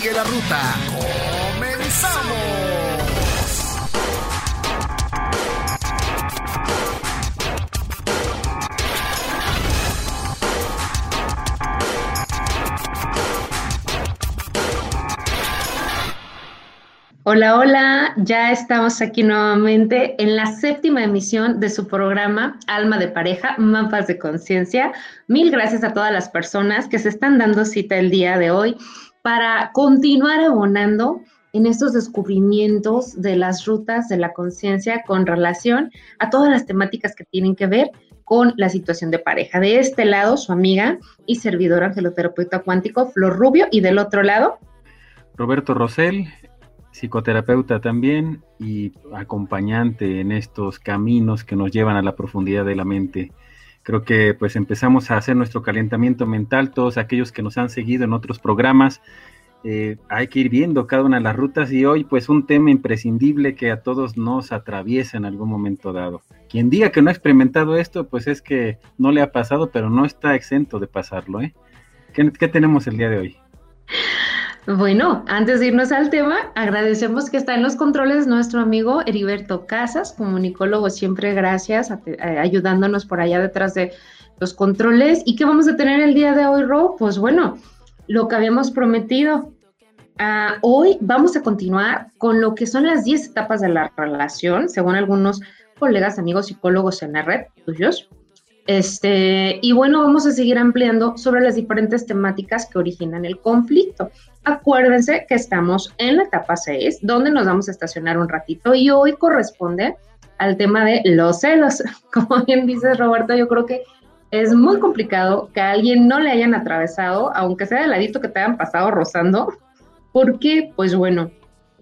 Sigue la ruta. ¡Comenzamos! Hola, hola, ya estamos aquí nuevamente en la séptima emisión de su programa Alma de Pareja, Mapas de Conciencia. Mil gracias a todas las personas que se están dando cita el día de hoy para continuar abonando en estos descubrimientos de las rutas de la conciencia con relación a todas las temáticas que tienen que ver con la situación de pareja. De este lado, su amiga y servidor angeloterapeuta cuántico, Flor Rubio, y del otro lado, Roberto Rosell, psicoterapeuta también y acompañante en estos caminos que nos llevan a la profundidad de la mente. Creo que pues empezamos a hacer nuestro calentamiento mental, todos aquellos que nos han seguido en otros programas, eh, hay que ir viendo cada una de las rutas y hoy pues un tema imprescindible que a todos nos atraviesa en algún momento dado. Quien diga que no ha experimentado esto pues es que no le ha pasado, pero no está exento de pasarlo. ¿eh? ¿Qué, qué tenemos el día de hoy? Bueno, antes de irnos al tema, agradecemos que está en los controles nuestro amigo Heriberto Casas, comunicólogo, siempre gracias, a- eh, ayudándonos por allá detrás de los controles. ¿Y qué vamos a tener el día de hoy, Ro? Pues bueno, lo que habíamos prometido. Ah, hoy vamos a continuar con lo que son las 10 etapas de la relación, según algunos colegas, amigos psicólogos en la red, tuyos. Este, y bueno, vamos a seguir ampliando sobre las diferentes temáticas que originan el conflicto. Acuérdense que estamos en la etapa 6, donde nos vamos a estacionar un ratito y hoy corresponde al tema de los celos. Como bien dices, Roberto, yo creo que es muy complicado que a alguien no le hayan atravesado, aunque sea de ladito que te hayan pasado rozando. ¿Por qué? Pues bueno,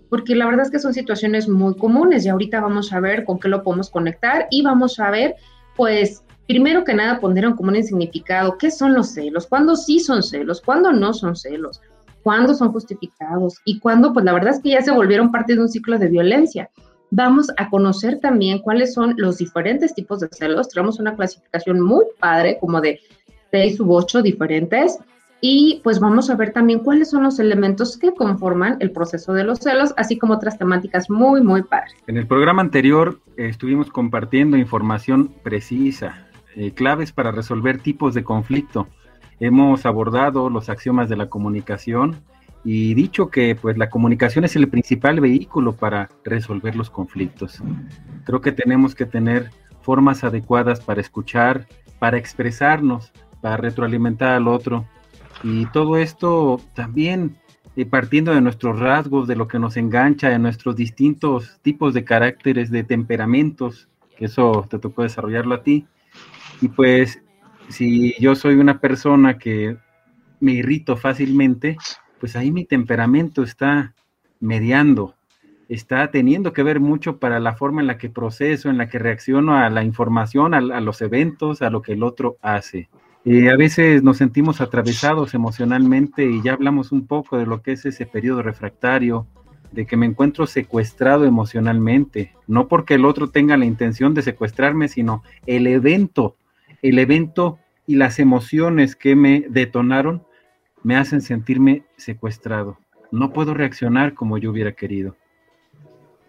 porque la verdad es que son situaciones muy comunes y ahorita vamos a ver con qué lo podemos conectar y vamos a ver, pues, primero que nada poner en común el significado, qué son los celos, cuándo sí son celos, cuándo no son celos, cuándo son justificados y cuándo, pues la verdad es que ya se volvieron parte de un ciclo de violencia. Vamos a conocer también cuáles son los diferentes tipos de celos. Tenemos una clasificación muy padre, como de seis u ocho diferentes. Y pues vamos a ver también cuáles son los elementos que conforman el proceso de los celos, así como otras temáticas muy, muy padres. En el programa anterior eh, estuvimos compartiendo información precisa, eh, claves para resolver tipos de conflicto. Hemos abordado los axiomas de la comunicación y dicho que pues la comunicación es el principal vehículo para resolver los conflictos. Creo que tenemos que tener formas adecuadas para escuchar, para expresarnos, para retroalimentar al otro. Y todo esto también eh, partiendo de nuestros rasgos, de lo que nos engancha, de nuestros distintos tipos de caracteres, de temperamentos, que eso te tocó desarrollarlo a ti. Y pues, si yo soy una persona que me irrito fácilmente, pues ahí mi temperamento está mediando, está teniendo que ver mucho para la forma en la que proceso, en la que reacciono a la información, a, a los eventos, a lo que el otro hace. Eh, a veces nos sentimos atravesados emocionalmente y ya hablamos un poco de lo que es ese periodo refractario, de que me encuentro secuestrado emocionalmente, no porque el otro tenga la intención de secuestrarme, sino el evento, el evento y las emociones que me detonaron me hacen sentirme secuestrado. No puedo reaccionar como yo hubiera querido.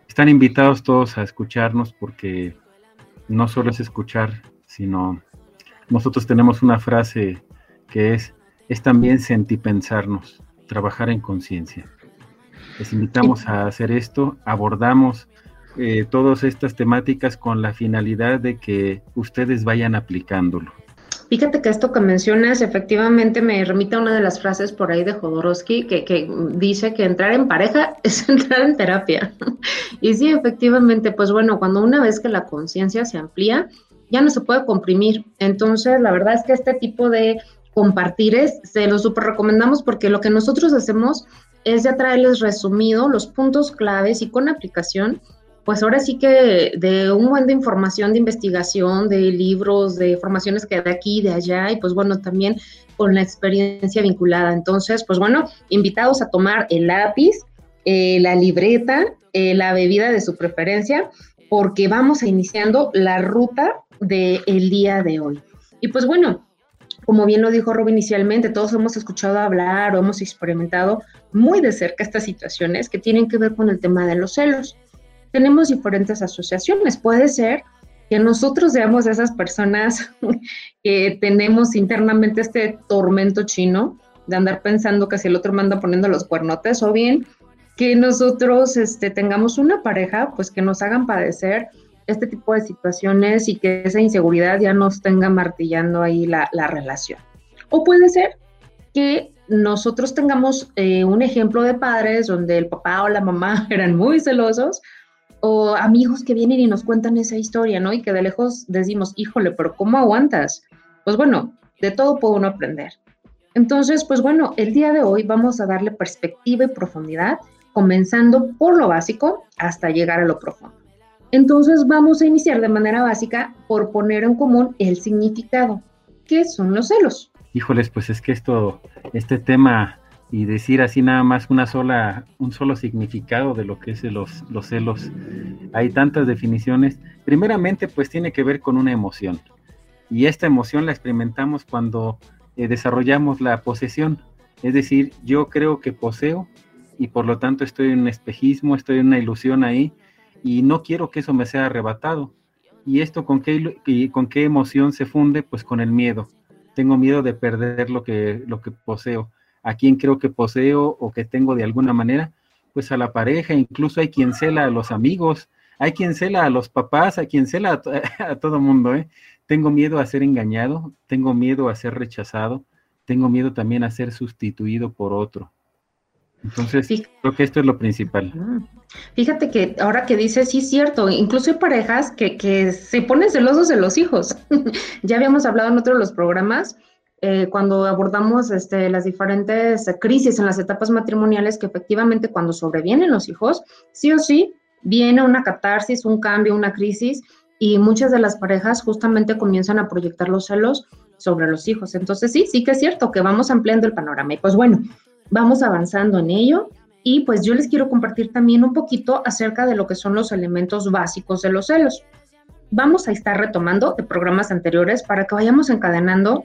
Están invitados todos a escucharnos porque no solo es escuchar, sino nosotros tenemos una frase que es, es también sentipensarnos, trabajar en conciencia. Les invitamos a hacer esto, abordamos eh, todas estas temáticas con la finalidad de que ustedes vayan aplicándolo. Fíjate que esto que mencionas efectivamente me remite a una de las frases por ahí de Jodorowsky que, que dice que entrar en pareja es entrar en terapia. y sí, efectivamente, pues bueno, cuando una vez que la conciencia se amplía, ya no se puede comprimir. Entonces, la verdad es que este tipo de compartires se los super recomendamos porque lo que nosotros hacemos es ya traerles resumido los puntos claves y con aplicación pues ahora sí que de un buen de información, de investigación, de libros, de formaciones que de aquí de allá, y pues bueno, también con la experiencia vinculada. Entonces, pues bueno, invitados a tomar el lápiz, eh, la libreta, eh, la bebida de su preferencia, porque vamos a iniciando la ruta del el día de hoy. Y pues bueno, como bien lo dijo Rob inicialmente, todos hemos escuchado hablar o hemos experimentado muy de cerca estas situaciones que tienen que ver con el tema de los celos tenemos diferentes asociaciones. Puede ser que nosotros seamos esas personas que tenemos internamente este tormento chino de andar pensando que si el otro manda poniendo los cuernotes, o bien que nosotros este, tengamos una pareja, pues que nos hagan padecer este tipo de situaciones y que esa inseguridad ya nos tenga martillando ahí la, relación. O puede ser que nosotros tengamos eh, un ejemplo de padres donde el papá o la mamá eran muy celosos o amigos que vienen y nos cuentan esa historia, ¿no? Y que de lejos decimos, híjole, pero ¿cómo aguantas? Pues bueno, de todo puede uno aprender. Entonces, pues bueno, el día de hoy vamos a darle perspectiva y profundidad, comenzando por lo básico hasta llegar a lo profundo. Entonces vamos a iniciar de manera básica por poner en común el significado. ¿Qué son los celos? Híjoles, pues es que esto, este tema y decir así nada más una sola, un solo significado de lo que es los, los celos. Hay tantas definiciones. Primeramente, pues tiene que ver con una emoción. Y esta emoción la experimentamos cuando eh, desarrollamos la posesión. Es decir, yo creo que poseo y por lo tanto estoy en un espejismo, estoy en una ilusión ahí y no quiero que eso me sea arrebatado. ¿Y esto con qué, con qué emoción se funde? Pues con el miedo. Tengo miedo de perder lo que, lo que poseo a quien creo que poseo o que tengo de alguna manera, pues a la pareja, incluso hay quien cela a los amigos, hay quien cela a los papás, hay quien cela a, todo mundo, ¿eh? Tengo miedo a ser engañado, tengo miedo a ser rechazado, tengo miedo también a ser sustituido por otro. Entonces, creo que esto es lo principal. Fíjate que ahora que dices, sí es cierto, incluso hay parejas que, que se ponen celosos de los hijos. ya habíamos hablado en otro de los programas eh, cuando abordamos este, las diferentes crisis en las etapas matrimoniales, que efectivamente cuando sobrevienen los hijos, sí o sí, viene una catarsis, un cambio, una crisis, y muchas de las parejas justamente comienzan a proyectar los celos sobre los hijos. Entonces sí, sí que es cierto que vamos ampliando el panorama. Y pues bueno, vamos avanzando en ello. Y pues yo les quiero compartir también un poquito acerca de lo que son los elementos básicos de los celos. Vamos a estar retomando de programas anteriores para que vayamos encadenando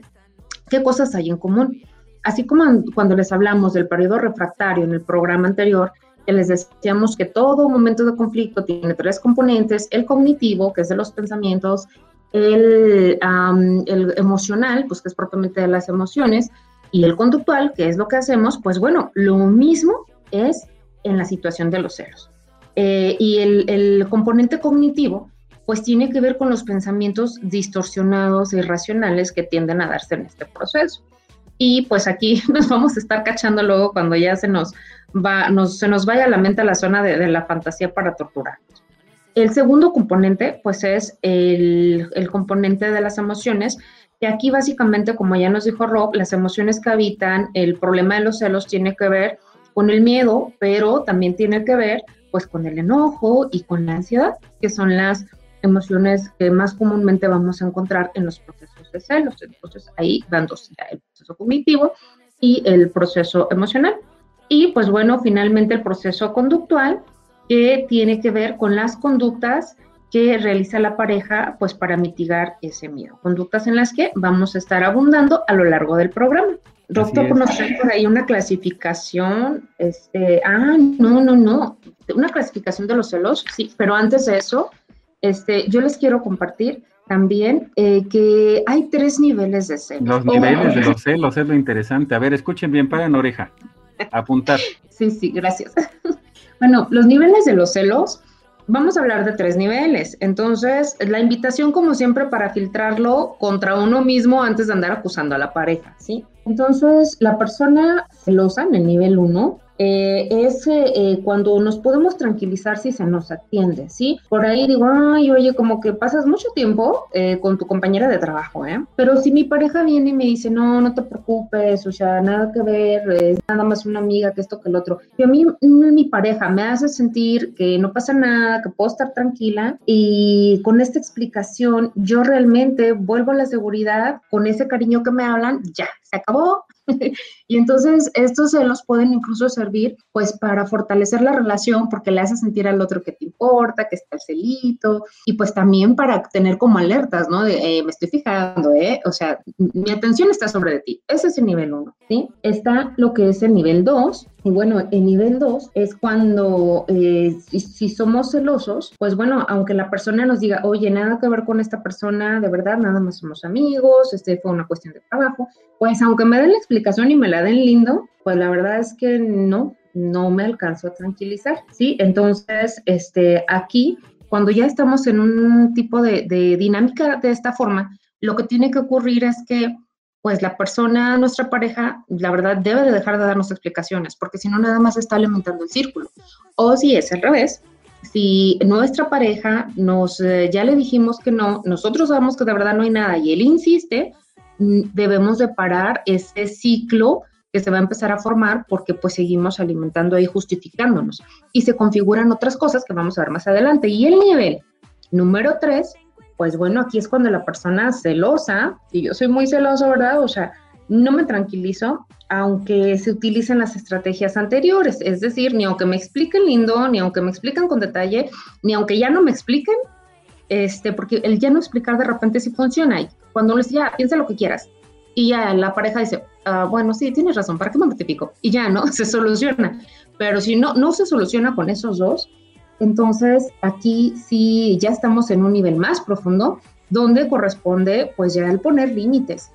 qué cosas hay en común. Así como cuando les hablamos del periodo refractario en el programa anterior, que les decíamos que todo momento de conflicto tiene tres componentes, el cognitivo, que es de los pensamientos, el, el emocional, pues que es propiamente de las emociones, y el conductual, que es lo que hacemos, pues bueno, lo mismo es en la situación de los celos. Eh, y el, el, componente cognitivo pues tiene que ver con los pensamientos distorsionados e irracionales que tienden a darse en este proceso. Y pues aquí nos vamos a estar cachando luego cuando ya se nos va, se nos vaya a la mente a la zona de, la fantasía para torturarnos. El segundo componente, pues es el, el, componente de las emociones, que aquí básicamente, como ya nos dijo Rob, las emociones que habitan el problema de los celos tiene que ver con el miedo, pero también tiene que ver pues con el enojo y con la ansiedad, que son las emociones que más comúnmente vamos a encontrar en los procesos de celos. Entonces ahí van dos, el proceso cognitivo y el proceso emocional. Y pues bueno, finalmente el proceso conductual que tiene que ver con las conductas que realiza la pareja pues para mitigar ese miedo. Conductas en las que vamos a estar abundando a lo largo del programa. Doctor, conocer por ahí una clasificación, este, ah, no, no, no, una clasificación de los celos, sí, pero antes de eso, este, yo les quiero compartir también eh, que hay tres niveles de celos. Los niveles de los celos es lo interesante. A ver, escuchen bien, paren oreja. Apuntar. Sí, sí, gracias. Bueno, los niveles de los celos, vamos a hablar de tres niveles. Entonces, la invitación, como siempre, para filtrarlo contra uno mismo antes de andar acusando a la pareja, ¿sí? Entonces, la persona celosa en el nivel 1 eh, es eh, cuando nos podemos tranquilizar si se nos atiende, ¿sí? Por ahí digo, ay, oye, como que pasas mucho tiempo eh, con tu compañera de trabajo, ¿eh? Pero si mi pareja viene y me dice, no, no te preocupes, o sea, nada que ver, es nada más una amiga que esto que el otro. Y a mí, mi pareja me hace sentir que no pasa nada, que puedo estar tranquila y con esta explicación yo realmente vuelvo a la seguridad, con ese cariño que me hablan, ya, se acabó, y entonces estos celos pueden incluso servir pues para fortalecer la relación porque le hace sentir al otro que te importa, que está el celito y pues también para tener como alertas, ¿no? De eh, me estoy fijando, ¿eh? O sea, mi atención está sobre de ti. Ese es el nivel uno, ¿sí? Está lo que es el nivel 2, y bueno, el nivel 2 es cuando eh, si, somos celosos, pues bueno, aunque la persona nos diga, oye, nada que ver con esta persona, de verdad, nada más somos amigos, este fue una cuestión de trabajo, pues aunque me den la explicación y me la den lindo, pues la verdad es que no, no me alcanzo a tranquilizar, ¿sí? Entonces, este, aquí, cuando ya estamos en un tipo de dinámica de esta forma, lo que tiene que ocurrir es que pues la persona, nuestra pareja, la verdad debe de dejar de darnos explicaciones, porque si no nada más está alimentando el círculo. O si es al revés, si nuestra pareja nos, eh, ya le dijimos que no, nosotros sabemos que de verdad no hay nada y él insiste, mm, debemos de parar ese ciclo que se va a empezar a formar porque pues seguimos alimentando y justificándonos. Y se configuran otras cosas que vamos a ver más adelante. Y el nivel número tres pues bueno, aquí es cuando la persona celosa, y yo soy muy celoso, ¿verdad? O sea, no me tranquilizo, aunque se utilicen las estrategias anteriores, es decir, ni aunque me expliquen lindo, ni aunque me expliquen con detalle, ni aunque ya no me expliquen, este, porque el ya no explicar de repente sí funciona, y cuando uno dice, ya, piensa lo que quieras, y ya la pareja dice, ah, bueno, sí, tienes razón, ¿para qué me mortifico? Y ya, ¿no? Se soluciona. Pero si no, no se soluciona con esos dos, entonces, aquí sí ya estamos en un nivel más profundo, donde corresponde pues ya el poner límites,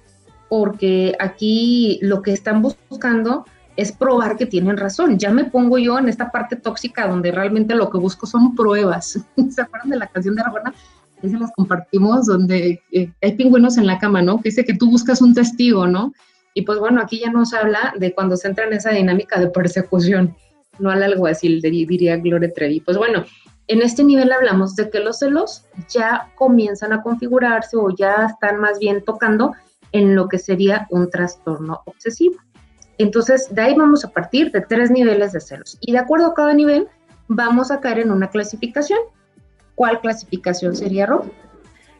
porque aquí lo que están buscando es probar que tienen razón. Ya me pongo yo en esta parte tóxica donde realmente lo que busco son pruebas. ¿Se acuerdan de la canción de Aragona? Que se las compartimos, donde eh, hay pingüinos en la cama, ¿no? Que dice que tú buscas un testigo, ¿no? Y pues bueno, aquí ya nos habla de cuando se entra en esa dinámica de persecución no al alguacil, diría Gloria Trevi. Pues bueno, en este nivel hablamos de que los celos ya comienzan a configurarse o ya están más bien tocando en lo que sería un trastorno obsesivo. Entonces, de ahí vamos a partir de tres niveles de celos. Y de acuerdo a cada nivel, vamos a caer en una clasificación. ¿Cuál clasificación sería, Rob?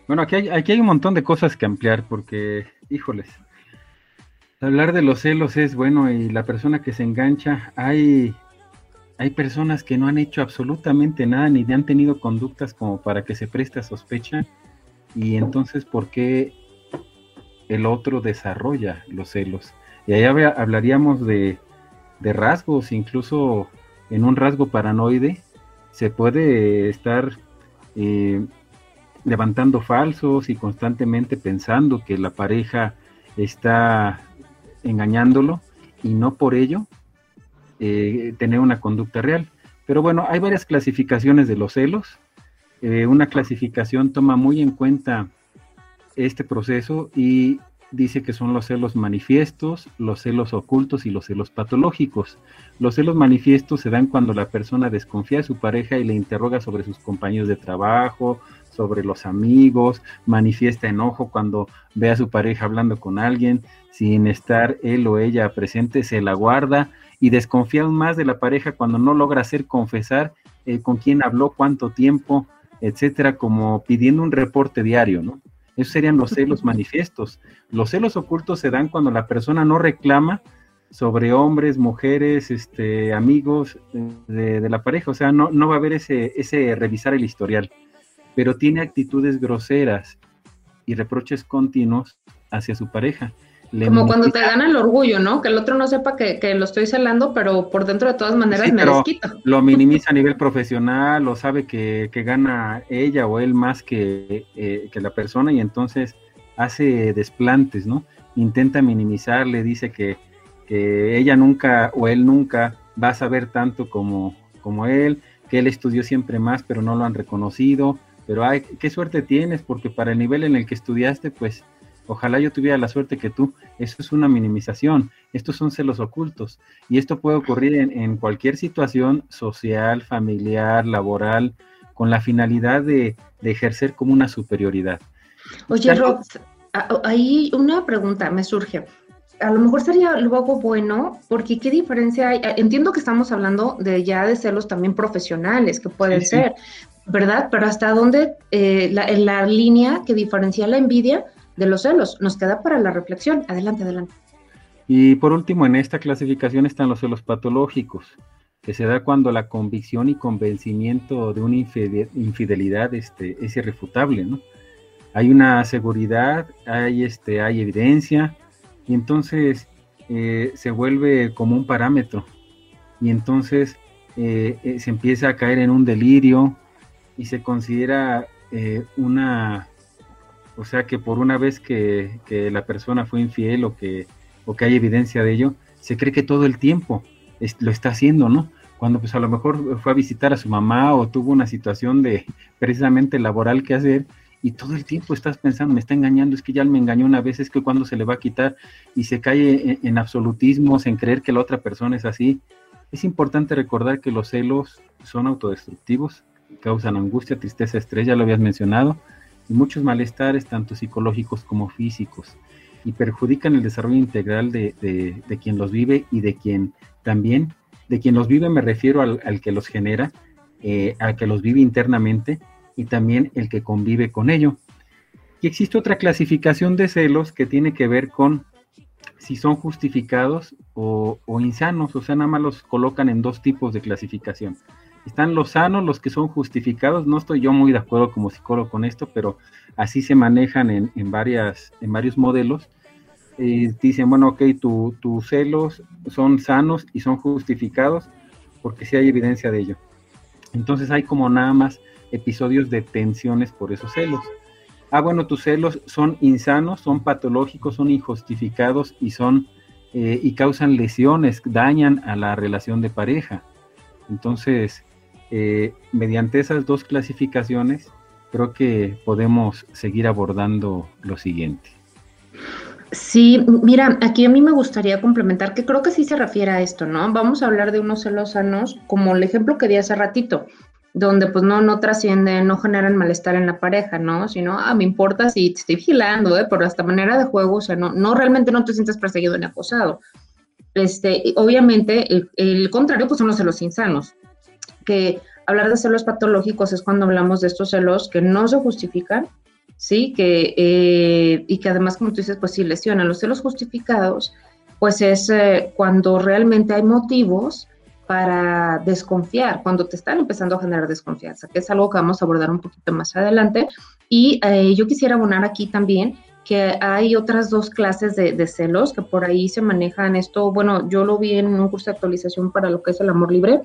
Bueno, aquí hay, aquí hay un montón de cosas que ampliar porque, híjoles, hablar de los celos es bueno y la persona que se engancha, hay hay personas que no han hecho absolutamente nada ni han tenido conductas como para que se preste a sospecha y entonces ¿por qué el otro desarrolla los celos? Y ahí hablaríamos de, rasgos, incluso en un rasgo paranoide se puede estar eh, levantando falsos y constantemente pensando que la pareja está engañándolo y no por ello eh, tener una conducta real. Pero bueno, hay varias clasificaciones de los celos. Eh, una clasificación toma muy en cuenta este proceso y dice que son los celos manifiestos, los celos ocultos y los celos patológicos. Los celos manifiestos se dan cuando la persona desconfía de su pareja y le interroga sobre sus compañeros de trabajo, sobre los amigos, manifiesta enojo cuando ve a su pareja hablando con alguien sin estar él o ella presente, se la guarda y desconfía aún más de la pareja cuando no logra hacer confesar eh, con quién habló, cuánto tiempo, etcétera, como pidiendo un reporte diario, ¿no? Esos serían los celos manifiestos. Los celos ocultos se dan cuando la persona no reclama sobre hombres, mujeres, este, amigos eh, de, la pareja, o sea, no, no va a haber ese, ese revisar el historial, pero tiene actitudes groseras y reproches continuos hacia su pareja. Como cuando te gana el orgullo, ¿no? Que el otro no sepa que, lo estoy celando, pero por dentro de todas maneras me desquito. Lo minimiza a nivel profesional, o sabe que, gana ella o él más que, eh, que, la persona y entonces hace desplantes, ¿no? Intenta minimizar, le dice que, ella nunca o él nunca va a saber tanto como, como él, que él estudió siempre más, pero no lo han reconocido. Pero ay, qué suerte tienes, porque para el nivel en el que estudiaste, pues ojalá yo tuviera la suerte que tú. Eso es una minimización. Estos son celos ocultos. Y esto puede ocurrir en, cualquier situación social, familiar, laboral, con la finalidad de, ejercer como una superioridad. Oye, Rob, ahí una pregunta me surge a lo mejor sería luego bueno, porque qué diferencia hay. Entiendo que estamos hablando de ya de celos también profesionales que pueden ser, ¿verdad? Pero hasta dónde eh, la, la, línea que diferencia la envidia de los celos nos queda para la reflexión. Adelante, adelante. Y por último, en esta clasificación están los celos patológicos, que se da cuando la convicción y convencimiento de una infidelidad este, es irrefutable, ¿no? Hay una seguridad, hay, este, hay evidencia, y entonces eh, se vuelve como un parámetro y entonces eh, eh, se empieza a caer en un delirio y se considera una, o sea que por una vez que, la persona fue infiel o que, hay evidencia de ello, se cree que todo el tiempo lo está haciendo, ¿no? Cuando pues a lo mejor fue a visitar a su mamá o tuvo una situación de precisamente laboral que hacer y todo el tiempo estás pensando, me está engañando, es que ya me engañó una vez, es que cuando se le va a quitar y se cae en, absolutismos, en creer que la otra persona es así. Es importante recordar que los celos son autodestructivos, causan angustia, tristeza, estrés, ya lo habías mencionado, y muchos malestares, tanto psicológicos como físicos, y perjudican el desarrollo integral de, quien los vive y de quien también, de quien los vive me refiero al, que los genera, eh, al que los vive internamente, y también el que convive con ello. Y existe otra clasificación de celos que tiene que ver con si son justificados o, insanos, o sea, nada más los colocan en dos tipos de clasificación. Están los sanos, los que son justificados, no estoy yo muy de acuerdo como psicólogo con esto, pero así se manejan en, varias, en varios modelos. Eh, dicen, bueno, ok, tus celos son sanos y son justificados porque sí hay evidencia de ello. Entonces hay como nada más episodios de tensiones por esos celos. Ah, bueno, tus celos son insanos, son patológicos, son injustificados y son eh, y causan lesiones, dañan a la relación de pareja. Entonces, eh, mediante esas dos clasificaciones, creo que podemos seguir abordando lo siguiente. Sí, mira, aquí a mí me gustaría complementar que creo que sí se refiere a esto, ¿no? Vamos a hablar de unos celos sanos como el ejemplo que di hace ratito donde pues no, no trascienden, no generan malestar en la pareja, ¿no? Sino, ah, me importa si te estoy vigilando, ¿eh? Por esta manera de juego, o sea, no, no realmente no te sientes perseguido ni acosado. Este, obviamente, el, el contrario, pues son los celos insanos, que hablar de celos patológicos es cuando hablamos de estos celos que no se justifican, ¿sí? Que, eh, y que además, como tú dices, pues sí lesionan. Los celos justificados, pues es eh, cuando realmente hay motivos para desconfiar, cuando te están empezando a generar desconfianza, que es algo que vamos a abordar un poquito más adelante. Y eh, yo quisiera abonar aquí también que hay otras dos clases de, celos que por ahí se manejan esto. Bueno, yo lo vi en un curso de actualización para lo que es el amor libre,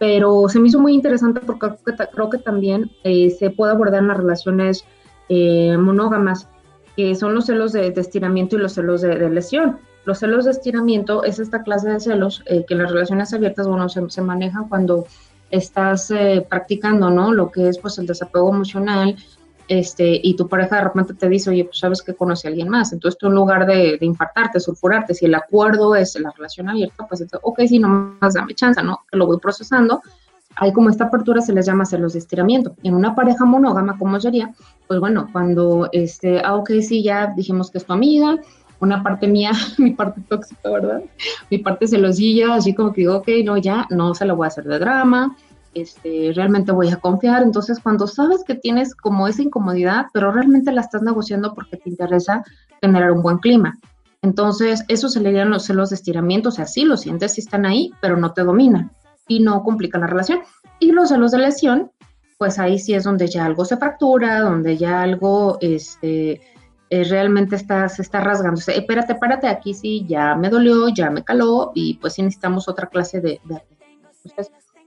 pero se me hizo muy interesante porque creo que, también eh, se puede abordar en las relaciones eh, monógamas, que son los celos de, estiramiento y los celos de lesión. Los celos de estiramiento es esta clase de celos eh, que en las relaciones abiertas, bueno, se, se manejan cuando estás practicando, ¿no? Lo que es, pues, el desapego emocional, este, y tu pareja de repente te dice, oye, pues sabes que conoce a alguien más. Entonces tú en lugar de, de infartarte, sulfurarte, si el acuerdo es la relación abierta, pues ok, sí, nomás dame chance, ¿no? Que lo voy procesando. Hay como esta apertura se les llama celos de estiramiento. En una pareja monógama, ¿cómo sería? Pues bueno, cuando, este, ah, ok, sí, ya dijimos que es tu amiga, una parte mía, mi parte tóxica, ¿verdad? Mi parte celosilla, así como que digo, ok, no, ya, no se lo voy a hacer de drama, este, realmente voy a confiar. Entonces, cuando sabes que tienes como esa incomodidad, pero realmente la estás negociando porque te interesa generar un buen clima. Entonces, eso se le los celos de estiramiento, o sea, sí lo sientes, sí están ahí, pero no te dominan y no complican la relación. Y los celos de lesión, pues ahí sí es donde ya algo se fractura, donde ya algo, este, eh, realmente está, se está rasgando. O sea, espérate, párate, aquí sí, ya me dolió, ya me caló y pues sí necesitamos otra clase de...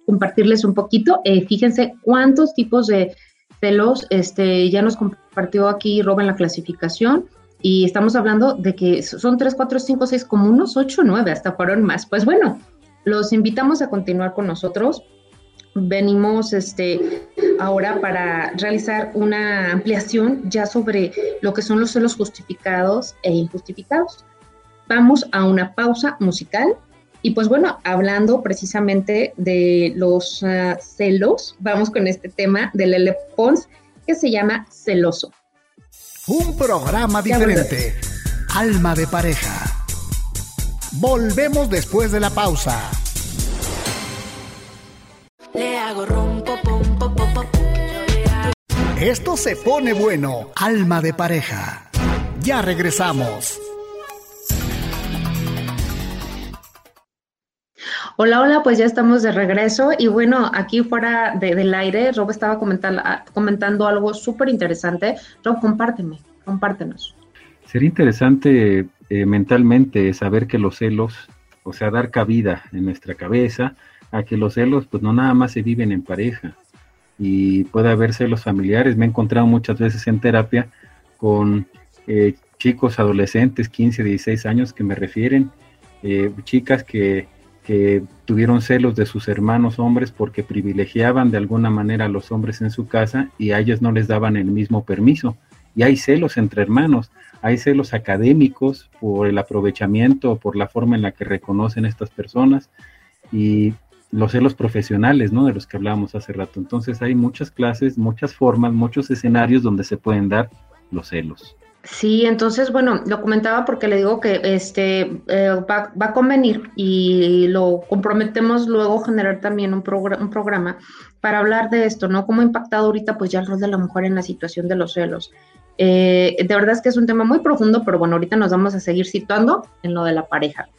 compartirles un poquito. Eh, fíjense cuántos tipos de celos este, ya nos compartió aquí Rob en la clasificación y estamos hablando de que son 3, 4, 5, 6, como unos 8, 9, hasta fueron más. Pues bueno, los invitamos a continuar con nosotros venimos este, ahora para realizar una ampliación ya sobre lo que son los celos justificados e injustificados. Vamos a una pausa musical y pues bueno, hablando precisamente de los uh, celos, vamos con este tema de Lele Pons que se llama Celoso. Un programa diferente. Alma de pareja. Volvemos después de la pausa. Le hago rompo, pom, pom, pom, pom. Esto se pone bueno. Alma de pareja. Ya regresamos. Hola, hola, pues ya estamos de regreso y bueno, aquí fuera de- del aire, Rob estaba comentando, comentando algo súper interesante. Rob, compárteme, compártenos. Sería interesante eh, mentalmente saber que los celos, o sea, dar cabida en nuestra cabeza a que los celos, pues no nada más se viven en pareja y puede haber celos familiares. Me he encontrado muchas veces en terapia con eh, chicos adolescentes, 15, 16 años, que me refieren, eh, chicas que, que tuvieron celos de sus hermanos hombres porque privilegiaban de alguna manera a los hombres en su casa y a ellos no les daban el mismo permiso. Y hay celos entre hermanos, hay celos académicos por el aprovechamiento, por la forma en la que reconocen estas personas y los celos profesionales, ¿no? De los que hablábamos hace rato. Entonces hay muchas clases, muchas formas, muchos escenarios donde se pueden dar los celos. Sí, entonces, bueno, lo comentaba porque le digo que este eh, va, va a convenir y lo comprometemos luego generar también un, progr- un programa para hablar de esto, ¿no? Cómo ha impactado ahorita pues ya el rol de la mujer en la situación de los celos. Eh, de verdad es que es un tema muy profundo, pero bueno, ahorita nos vamos a seguir situando en lo de la pareja.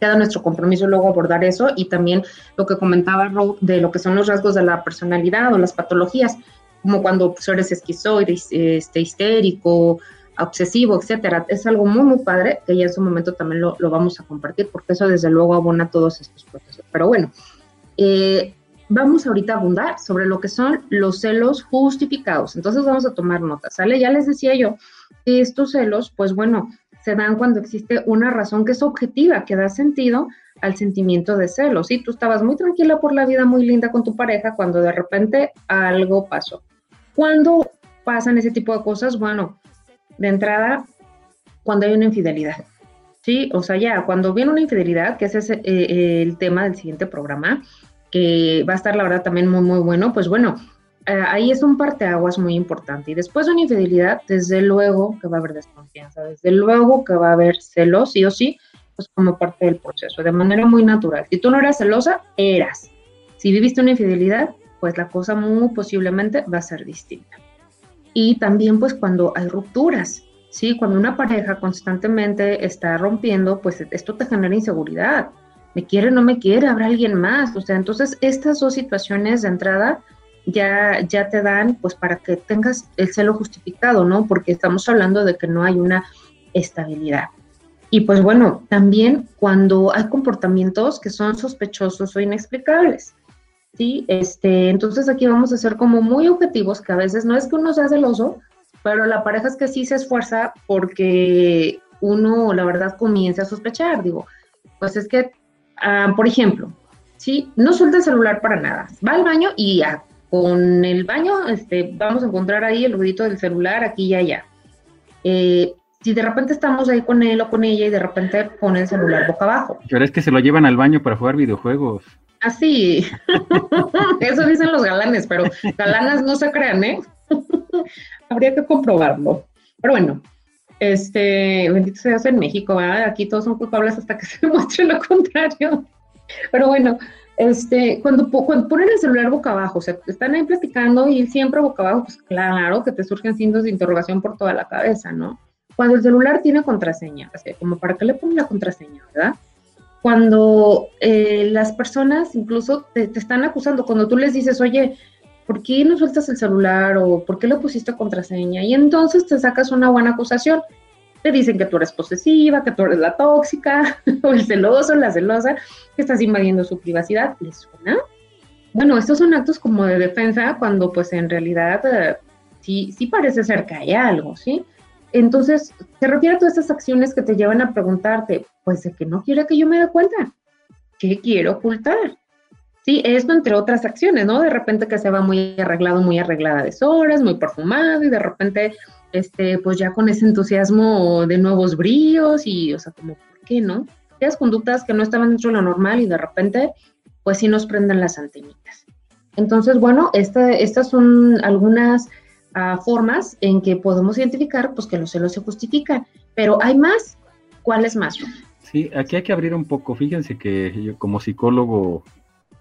Queda nuestro compromiso luego abordar eso y también lo que comentaba Ro de lo que son los rasgos de la personalidad o las patologías, como cuando pues, eres esquizoide, este, histérico, obsesivo, etcétera. Es algo muy, muy padre que ya en su momento también lo, vamos a compartir porque eso desde luego abona todos estos procesos. Pero bueno, eh, vamos ahorita a abundar sobre lo que son los celos justificados. Entonces vamos a tomar notas, ¿sale? Ya les decía yo que estos celos, pues bueno, se dan cuando existe una razón que es objetiva, que da sentido al sentimiento de celos. Sí, tú estabas muy tranquila por la vida, muy linda con tu pareja, cuando de repente algo pasó. ¿Cuándo pasan ese tipo de cosas? Bueno, de entrada, cuando hay una infidelidad. Sí, o sea, ya, cuando viene una infidelidad, que ese es eh, eh, el tema del siguiente programa, que va a estar la verdad también muy, muy bueno, pues bueno, eh, ahí es un parteaguas muy importante. Y después de una infidelidad, desde luego que va a haber desconfianza, desde luego que va a haber celos, sí o sí, pues como parte del proceso, de manera muy natural. Si tú no eras celosa, eras. Si viviste una infidelidad, pues la cosa muy posiblemente va a ser distinta. Y también pues cuando hay rupturas, ¿sí? Cuando una pareja constantemente está rompiendo, pues esto te genera inseguridad. ¿Me quiere no me quiere? ¿Habrá alguien más? O sea, entonces estas dos situaciones de entrada ya, ya te dan pues para que tengas el celo justificado, ¿no? Porque estamos hablando de que no hay una estabilidad. Y pues bueno, también cuando hay comportamientos que son sospechosos o inexplicables. Sí, este, entonces aquí vamos a ser como muy objetivos, que a veces no es que uno sea celoso, pero la pareja es que sí se esfuerza porque uno, la verdad, comienza a sospechar. Digo, pues es que, ah, por ejemplo, sí, no suelta el celular para nada. Va al baño y ah, con el baño este, vamos a encontrar ahí el ruidito del celular aquí y allá. Eh, si de repente estamos ahí con él o con ella y de repente pone el celular boca abajo. Pero es que se lo llevan al baño para jugar videojuegos. Así, eso dicen los galanes, pero galanas no se crean, ¿eh? Habría que comprobarlo. Pero bueno, este, bendito sea en México, ¿verdad? Aquí todos son culpables hasta que se demuestre lo contrario. Pero bueno, este, cuando, cuando ponen el celular boca abajo, o sea, están ahí platicando y siempre boca abajo, pues claro que te surgen signos de interrogación por toda la cabeza, ¿no? Cuando el celular tiene contraseña, o sea, como para qué le ponen la contraseña, ¿verdad? Cuando eh, las personas incluso te, te están acusando, cuando tú les dices, oye, ¿por qué no sueltas el celular o por qué le pusiste contraseña? Y entonces te sacas una buena acusación. Te dicen que tú eres posesiva, que tú eres la tóxica, o el celoso, la celosa, que estás invadiendo su privacidad. ¿Les suena? Bueno, estos son actos como de defensa cuando pues en realidad eh, sí, sí parece ser que hay algo, ¿sí? Entonces, se refiere a todas estas acciones que te llevan a preguntarte, pues de que no quiere que yo me dé cuenta, ¿qué quiero ocultar? Sí, esto entre otras acciones, ¿no? De repente que se va muy arreglado, muy arreglada de horas, muy perfumado y de repente, este, pues ya con ese entusiasmo de nuevos brillos y, o sea, como, ¿por qué no? Esas conductas que no estaban dentro de lo normal y de repente, pues sí nos prenden las antenitas. Entonces, bueno, estas son algunas ah, formas en que podemos identificar, pues que los celos se justifican, pero hay más. ¿Cuáles más? Sí, aquí hay que abrir un poco. Fíjense que yo como psicólogo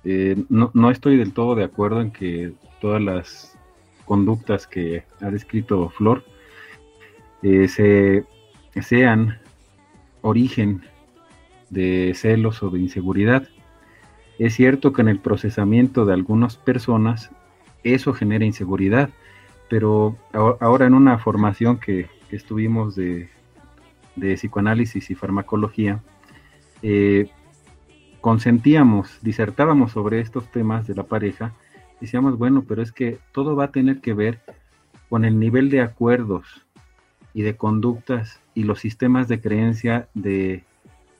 eh, no, estoy del todo de acuerdo en que todas las conductas que ha descrito Flor eh, se, sean origen de celos o de inseguridad. Es cierto que en el procesamiento de algunas personas eso genera inseguridad, pero ahora en una formación que, estuvimos de, psicoanálisis y farmacología, eh, consentíamos, disertábamos sobre estos temas de la pareja, decíamos, bueno, pero es que todo va a tener que ver con el nivel de acuerdos y de conductas y los sistemas de creencia de,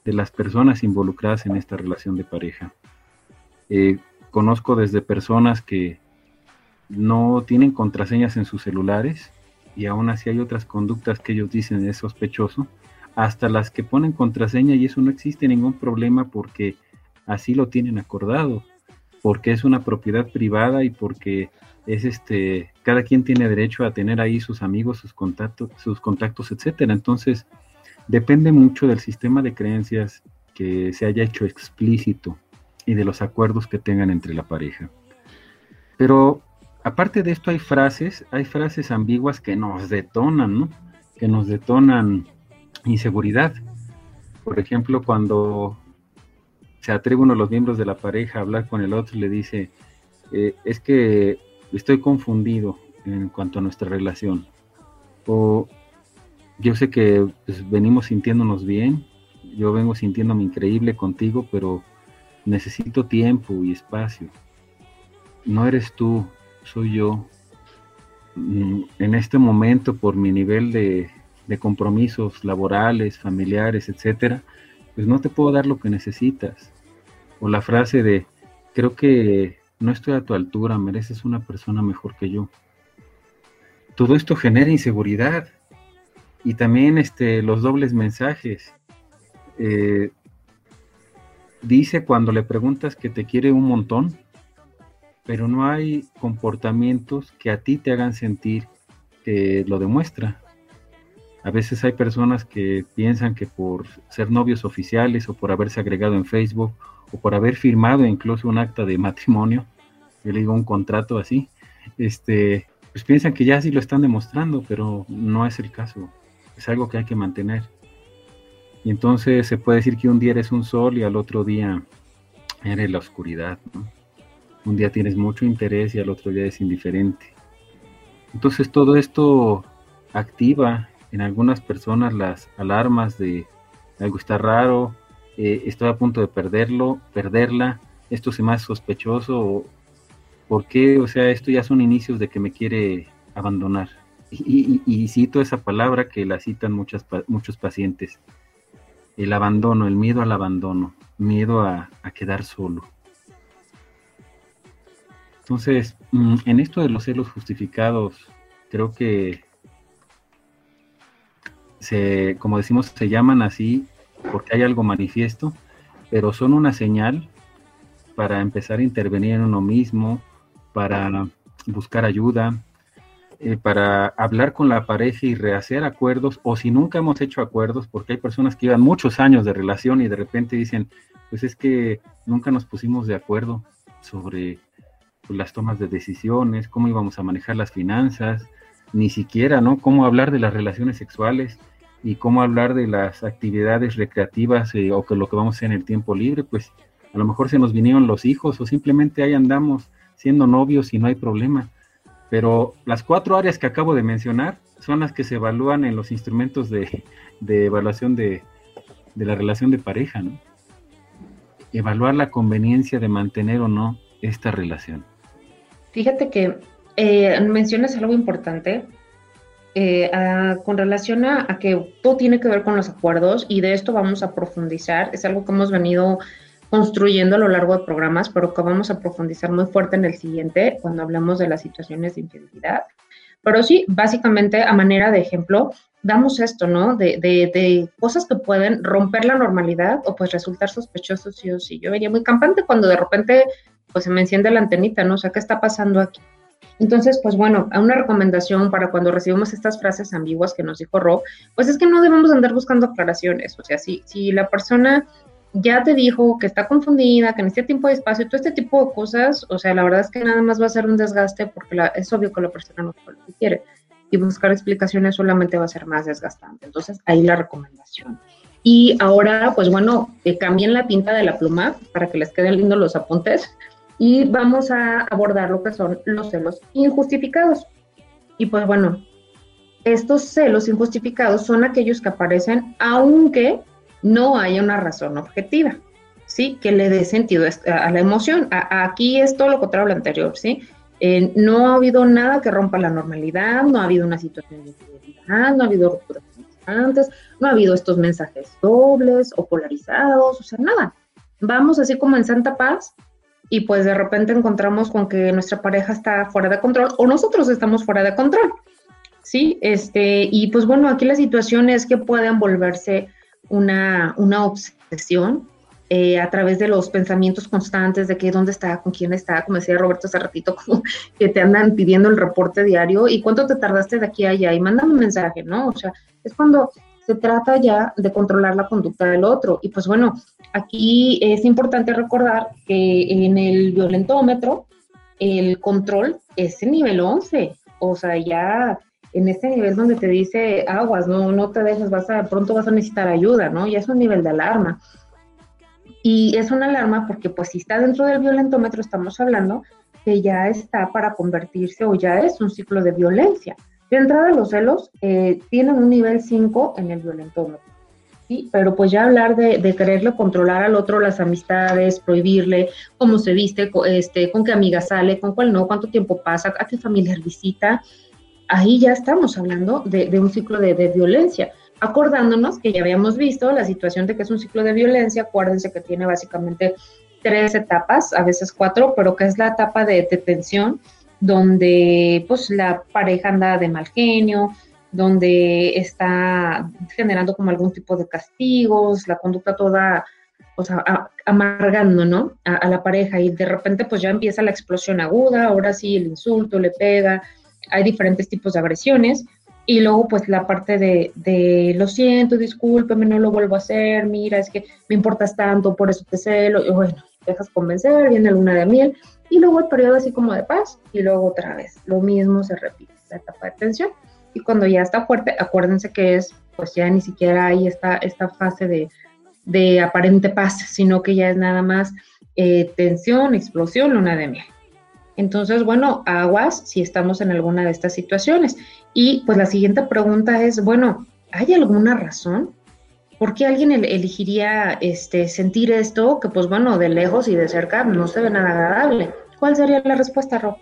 las personas involucradas en esta relación de pareja. Eh, conozco desde personas que no tienen contraseñas en sus celulares y aún así hay otras conductas que ellos dicen es sospechoso, hasta las que ponen contraseña y eso no existe ningún problema porque así lo tienen acordado, porque es una propiedad privada y porque es este, cada quien tiene derecho a tener ahí sus amigos, sus contactos, sus contactos, etcétera. Entonces, depende mucho del sistema de creencias que se haya hecho explícito y de los acuerdos que tengan entre la pareja. Pero aparte de esto hay frases, hay frases ambiguas que nos detonan, ¿no? Que nos detonan inseguridad. Por ejemplo, cuando se atreve uno de los miembros de la pareja a hablar con el otro y le dice, eh, es que estoy confundido en cuanto a nuestra relación. O yo sé que pues, venimos sintiéndonos bien, yo vengo sintiéndome increíble contigo, pero necesito tiempo y espacio. No eres tú, soy yo. Mm, en este momento, por mi nivel de, compromisos laborales, familiares, etcétera, pues no te puedo dar lo que necesitas. O la frase de, creo que no estoy a tu altura, mereces una persona mejor que yo. Todo esto genera inseguridad. Y también este, los dobles mensajes. Eh, dice cuando le preguntas que te quiere un montón, pero no hay comportamientos que a ti te hagan sentir que lo demuestra. A veces hay personas que piensan que por ser novios oficiales o por haberse agregado en Facebook o por haber firmado incluso un acta de matrimonio, yo le digo un contrato así, este, pues piensan que ya sí lo están demostrando, pero no es el caso. Es algo que hay que mantener. Y entonces se puede decir que un día eres un sol y al otro día eres la oscuridad. Un día tienes mucho interés y al otro día es indiferente. Entonces todo esto activa en algunas personas las alarmas de algo está raro, eh, estoy a punto de perderlo, perderla, esto se me hace sospechoso, ¿por qué? O sea, esto ya son inicios de que me quiere abandonar. Y, cito esa palabra que la citan muchos pacientes, el abandono, el miedo al abandono, miedo a, a quedar solo. Entonces, mm, en esto de los celos justificados, creo que se, como decimos, se llaman así porque hay algo manifiesto, pero son una señal para empezar a intervenir en uno mismo, para buscar ayuda, eh, para hablar con la pareja y rehacer acuerdos, o si nunca hemos hecho acuerdos, porque hay personas que llevan muchos años de relación y de repente dicen, pues es que nunca nos pusimos de acuerdo sobre las tomas de decisiones, cómo íbamos a manejar las finanzas, ni siquiera, ¿no? Cómo hablar de las relaciones sexuales y cómo hablar de las actividades recreativas eh, o que lo que vamos a hacer en el tiempo libre, pues a lo mejor se nos vinieron los hijos o simplemente ahí andamos siendo novios y no hay problema. Pero las cuatro áreas que acabo de mencionar son las que se evalúan en los instrumentos de, evaluación de, la relación de pareja, ¿no? Evaluar la conveniencia de mantener o no esta relación. Fíjate que eh, mencionas algo importante eh, con relación a, que todo tiene que ver con los acuerdos y de esto vamos a profundizar. Es algo que hemos venido construyendo a lo largo de programas, pero que vamos a profundizar muy fuerte en el siguiente cuando hablemos de las situaciones de infidelidad. Pero sí, básicamente a manera de ejemplo, damos esto, ¿no? De, de, cosas que pueden romper la normalidad o pues resultar sospechosos sí o sí. Yo venía muy campante cuando de repente pues se me enciende la antenita, ¿no? O sea, ¿qué está pasando aquí? Entonces, pues bueno, una recomendación para cuando recibimos estas frases ambiguas que nos dijo Rob, pues es que no debemos andar buscando aclaraciones. O sea, si, si la persona ya te dijo que está confundida, que necesita tiempo de espacio, todo este tipo de cosas, o sea, la verdad es que nada más va a ser un desgaste porque es obvio que la persona no sabe lo que quiere y buscar explicaciones solamente va a ser más desgastante. Entonces, ahí la recomendación. Y ahora, pues bueno, que cambien la tinta de la pluma para que les queden lindos los apuntes y vamos a abordar lo que son los celos injustificados. Y pues bueno, estos celos injustificados son aquellos que aparecen aunque no haya una razón objetiva, ¿sí? Que le dé sentido a la emoción. aquí es todo lo contrario a lo anterior, ¿sí? Eh, no ha habido nada que rompa la normalidad, no ha habido una situación de infidelidad, no ha habido rupturas antes, no ha habido estos mensajes dobles o polarizados, o sea, nada. Vamos así como en santa paz y pues de repente encontramos con que nuestra pareja está fuera de control o nosotros estamos fuera de control. Sí, este, y pues bueno, aquí la situación es que pueden volverse una, una obsesión eh, a través de los pensamientos constantes de que dónde está, con quién está, como decía Roberto hace ratito, como que te andan pidiendo el reporte diario y cuánto te tardaste de aquí a allá y mándame un mensaje, ¿no? O sea, es cuando se trata ya de controlar la conducta del otro. Y pues bueno, aquí es importante recordar que en el violentómetro el control es el nivel 11, o sea, ya en ese nivel donde te dice aguas, no, no te dejes, vas a, pronto vas a necesitar ayuda, ¿no? Ya es un nivel de alarma. Y es una alarma porque pues si está dentro del violentómetro estamos hablando que ya está para convertirse o ya es un ciclo de violencia. De entrada los celos eh, tienen un nivel 5 en el violentómetro. Sí, pero pues ya hablar de, quererle controlar al otro las amistades, prohibirle cómo se viste, este, con qué amiga sale, con cuál no, cuánto tiempo pasa, a qué familiar visita, ahí ya estamos hablando de, de un ciclo de, de, violencia acordándonos que ya habíamos visto la situación de que es un ciclo de violencia, acuérdense que tiene básicamente tres etapas, a veces cuatro, pero que es la etapa de, detención, donde pues la pareja anda de mal genio, donde está generando como algún tipo de castigos, la conducta toda, o sea, amargando, ¿no? A, a, la pareja y de repente pues ya empieza la explosión aguda, ahora sí el insulto le pega, hay diferentes tipos de agresiones y luego, pues, la parte de, de, lo siento, discúlpeme, no lo vuelvo a hacer, mira, es que me importas tanto, por eso te celo, y bueno, dejas convencer, viene la luna de miel, y luego el periodo así como de paz, y luego otra vez, lo mismo se repite, la etapa de tensión, y cuando ya está fuerte, acuérdense que es, pues ya ni siquiera hay esta, esta fase de, de aparente paz, sino que ya es nada más eh, tensión, explosión, luna de miel. Entonces, bueno, aguas si estamos en alguna de estas situaciones. Y pues la siguiente pregunta es, bueno, ¿hay alguna razón? ¿Por qué alguien elegiría este, sentir esto que pues bueno, de lejos y de cerca no se ve nada agradable? ¿Cuál sería la respuesta, Rob?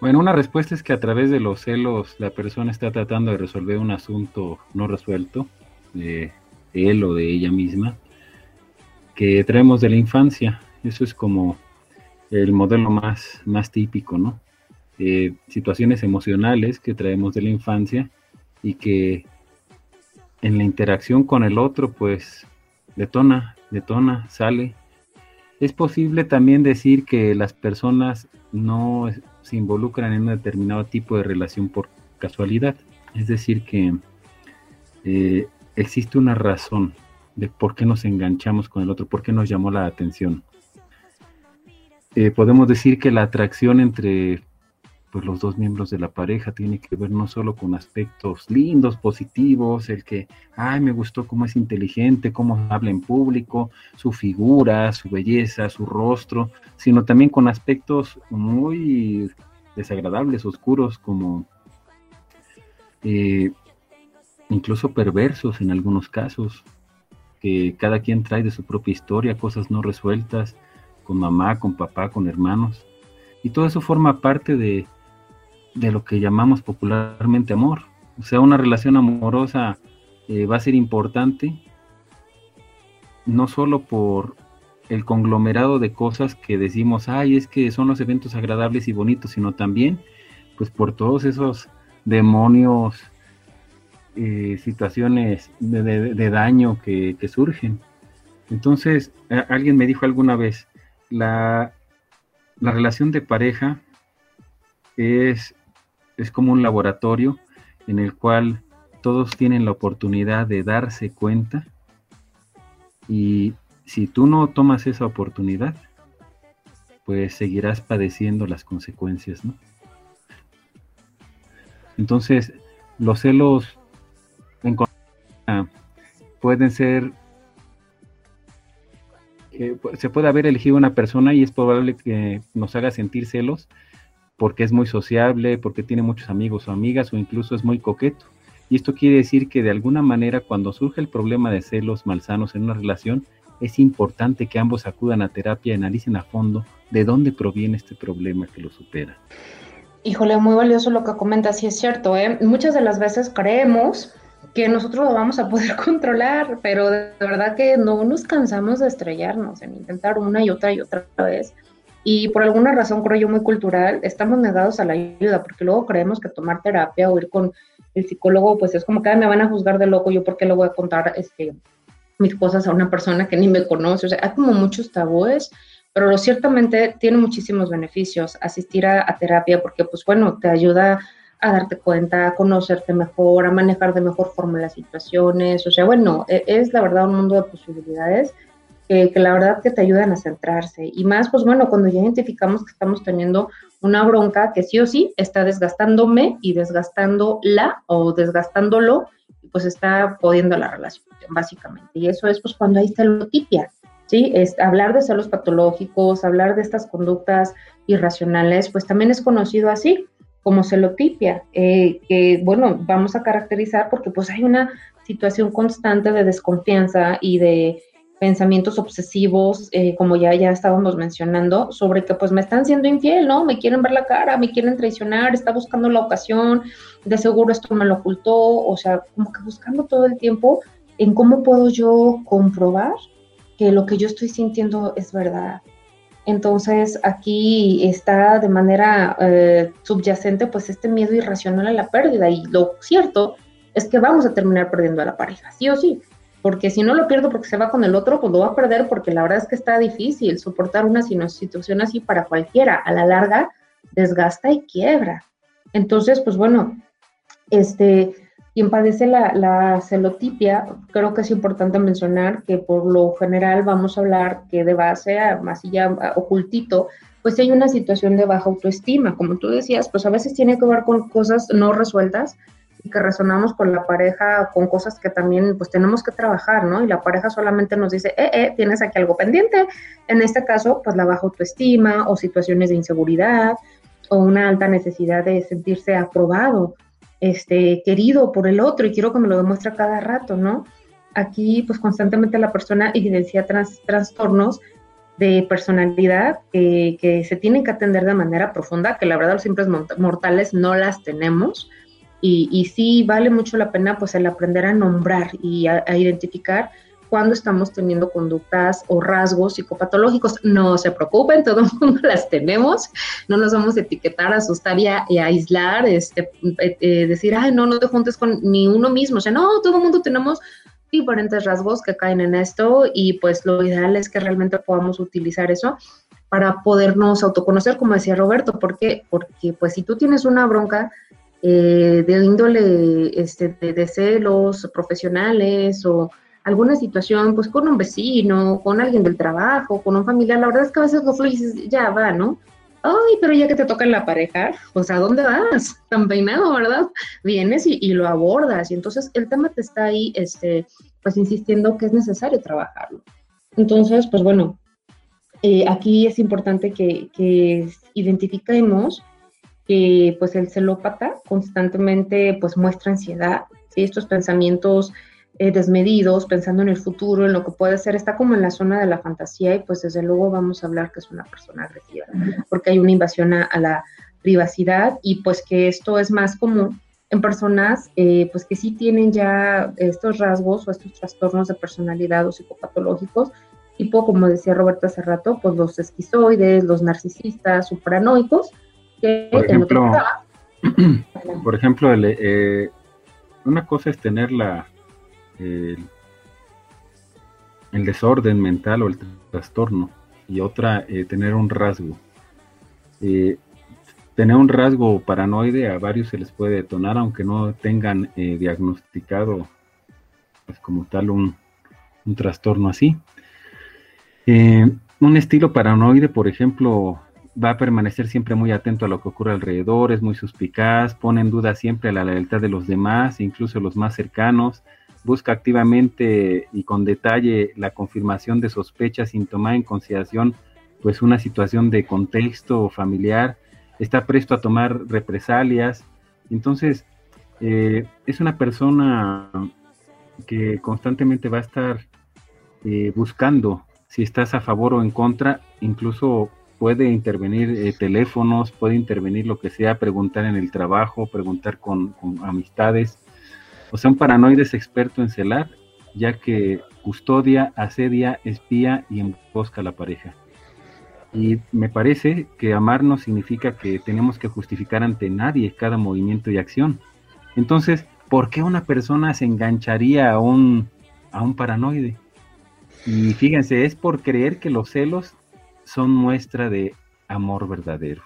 Bueno, una respuesta es que a través de los celos la persona está tratando de resolver un asunto no resuelto, de él o de ella misma, que traemos de la infancia. Eso es como el modelo más, más típico, ¿no? Eh, situaciones emocionales que traemos de la infancia y que en la interacción con el otro, pues detona, detona, sale. Es posible también decir que las personas no se involucran en un determinado tipo de relación por casualidad. Es decir, que eh, existe una razón de por qué nos enganchamos con el otro, por qué nos llamó la atención. Eh, podemos decir que la atracción entre pues, los dos miembros de la pareja tiene que ver no solo con aspectos lindos, positivos, el que, ay, me gustó cómo es inteligente, cómo habla en público, su figura, su belleza, su rostro, sino también con aspectos muy desagradables, oscuros, como eh, incluso perversos en algunos casos, que cada quien trae de su propia historia, cosas no resueltas, con mamá, con papá, con hermanos. Y todo eso forma parte de, lo que llamamos popularmente amor. O sea, una relación amorosa eh, va a ser importante no solo por el conglomerado de cosas que decimos, ay, es que son los eventos agradables y bonitos, sino también, pues por todos esos demonios, eh, situaciones de, daño que, surgen. Entonces, alguien me dijo alguna vez, la, la relación de pareja es, es como un laboratorio en el cual todos tienen la oportunidad de darse cuenta y si tú no tomas esa oportunidad, pues seguirás padeciendo las consecuencias, ¿no? Entonces, los celos en pueden ser eh, se puede haber elegido una persona y es probable que nos haga sentir celos porque es muy sociable, porque tiene muchos amigos o amigas o incluso es muy coqueto. Y esto quiere decir que de alguna manera cuando surge el problema de celos malsanos en una relación, es importante que ambos acudan a terapia y analicen a fondo de dónde proviene este problema que lo supera. Híjole, muy valioso lo que comentas, sí es cierto, ¿eh? Muchas de las veces creemos que nosotros lo vamos a poder controlar, pero de verdad que no nos cansamos de estrellarnos en intentar una y otra y otra vez. Y por alguna razón, creo yo, muy cultural, estamos negados a la ayuda, porque luego creemos que tomar terapia o ir con el psicólogo, pues es como que me van a juzgar de loco, yo por qué le voy a contar este, mis cosas a una persona que ni me conoce. O sea, hay como muchos tabúes, pero ciertamente tiene muchísimos beneficios asistir a, a terapia, porque pues bueno, te ayuda a darte cuenta, a conocerte mejor, a manejar de mejor forma las situaciones. O sea, bueno, e, es la verdad un mundo de posibilidades que, la verdad que te ayudan a centrarse. Y más, pues bueno, cuando ya identificamos que estamos teniendo una bronca que sí o sí está desgastándome y desgastándola o desgastándolo, pues está podiendo la relación, básicamente. Y eso es pues cuando hay celotipia. ¿Sí? Es hablar de celos patológicos, hablar de estas conductas irracionales, pues también es conocido así como celotipia, eh, que bueno, vamos a caracterizar porque pues hay una situación constante de desconfianza y de pensamientos obsesivos, eh, como ya, ya estábamos mencionando, sobre que pues me están siendo infiel, ¿no? Me quieren ver la cara, me quieren traicionar, está buscando la ocasión, de seguro esto me lo ocultó, o sea, como que buscando todo el tiempo en cómo puedo yo comprobar que lo que yo estoy sintiendo es verdad. Entonces aquí está de manera eh, subyacente pues este miedo irracional a la pérdida y lo cierto es que vamos a terminar perdiendo a la pareja, sí o sí, porque si no lo pierdo porque se va con el otro, pues lo va a perder porque la verdad es que está difícil soportar una situación así para cualquiera, a la larga desgasta y quiebra. Entonces, pues bueno, este, quien padece la, celotipia, creo que es importante mencionar que por lo general vamos a hablar que de base, más ya ocultito, pues hay una situación de baja autoestima. Como tú decías, pues a veces tiene que ver con cosas no resueltas que resonamos con la pareja con cosas que también pues tenemos que trabajar, ¿no? Y la pareja solamente nos dice, eh, eh, tienes aquí algo pendiente. En este caso, pues la baja autoestima o situaciones de inseguridad o una alta necesidad de sentirse aprobado este, querido por el otro y quiero que me lo demuestre cada rato, ¿no? Aquí, pues constantemente la persona evidencia trastornos de personalidad que se tienen que atender de manera profunda, que la verdad los simples mortales no las tenemos. Y, y, sí vale mucho la pena pues el aprender a nombrar y a identificar cuando estamos teniendo conductas o rasgos psicopatológicos. No se preocupen, todo el mundo las tenemos, no nos vamos a etiquetar, asustar y, a, aislar, este, eh, eh, decir, ay, no, no te juntes con ni uno mismo, o sea, no, todo el mundo tenemos diferentes rasgos que caen en esto y pues lo ideal es que realmente podamos utilizar eso para podernos autoconocer, como decía Roberto, ¿por qué? Porque pues si tú tienes una bronca eh, de índole este, de celos profesionales o alguna situación, pues con un vecino, con alguien del trabajo, con un familiar, la verdad es que a veces lo dices, ya va, ¿no? Ay, pero ya que te toca la pareja, pues ¿a dónde vas? Tan peinado, ¿verdad? Vienes y, lo abordas. Y entonces el tema te está ahí, este, pues insistiendo que es necesario trabajarlo. Entonces, pues bueno, eh, aquí es importante que, que identifiquemos que pues el celópata constantemente pues muestra ansiedad, ¿sí? estos pensamientos eh, desmedidos, pensando en el futuro, en lo que puede ser, está como en la zona de la fantasía y pues desde luego vamos a hablar que es una persona agresiva, porque hay una invasión a, la privacidad y pues que esto es más común en personas eh, pues que sí tienen ya estos rasgos o estos trastornos de personalidad o psicopatológicos tipo, como decía Roberto hace rato, pues los esquizoides, los narcisistas, supranoicos, que por ejemplo, por ejemplo eh, una cosa es tener la, el desorden mental o el trastorno y otra eh, tener un rasgo. Eh, tener un rasgo paranoide a varios se les puede detonar aunque no tengan diagnosticado pues, como tal un, un trastorno así. Un estilo paranoide, por ejemplo, va a permanecer siempre muy atento a lo que ocurre alrededor, es muy suspicaz, pone en duda siempre la lealtad de los demás, incluso los más cercanos, busca activamente y con detalle la confirmación de sospechas sin tomar en consideración pues una situación de contexto familiar, está presto a tomar represalias, entonces eh, es una persona que constantemente va a estar eh, buscando si estás a favor o en contra, incluso puede intervenir eh, teléfonos, puede intervenir lo que sea, preguntar en el trabajo, preguntar con, amistades. O sea, un paranoide es experto en celar, ya que custodia, asedia, espía y embosca a la pareja. Y me parece que amarnos significa que tenemos que justificar ante nadie cada movimiento y acción. Entonces, ¿por qué una persona se engancharía a un, a un paranoide? Y fíjense, es por creer que los celos son muestra de amor verdadero.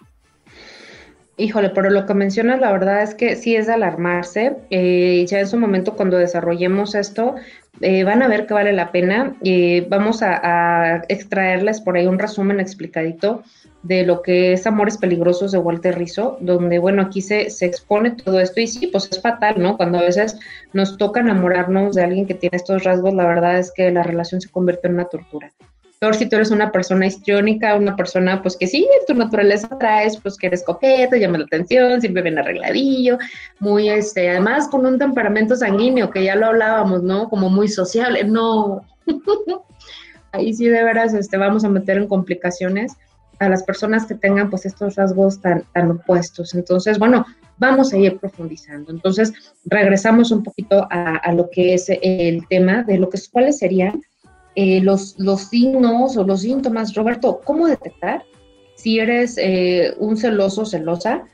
Híjole, pero lo que mencionas, la verdad es que sí es de alarmarse. Eh, ya en su momento, cuando desarrollemos esto, eh, van a ver que vale la pena. Eh, vamos a, extraerles por ahí un resumen explicadito de lo que es Amores Peligrosos de Walter Rizzo, donde, bueno, aquí se, se expone todo esto y sí, pues es fatal, ¿no? Cuando a veces nos toca enamorarnos de alguien que tiene estos rasgos, la verdad es que la relación se convierte en una tortura. Peor si tú eres una persona histriónica, una persona pues que sí, en tu naturaleza traes, pues que eres coqueta, llama la atención, siempre bien arregladillo, muy este, además con un temperamento sanguíneo, que ya lo hablábamos, ¿no? Como muy sociable, no. Ahí sí de veras este, vamos a meter en complicaciones a las personas que tengan pues estos rasgos tan, tan opuestos. Entonces, bueno, vamos a ir profundizando. Entonces, regresamos un poquito a, lo que es el tema de lo que cuáles serían eh, los, los signos o los síntomas. Roberto, ¿cómo detectar si eres eh, un celoso celosa?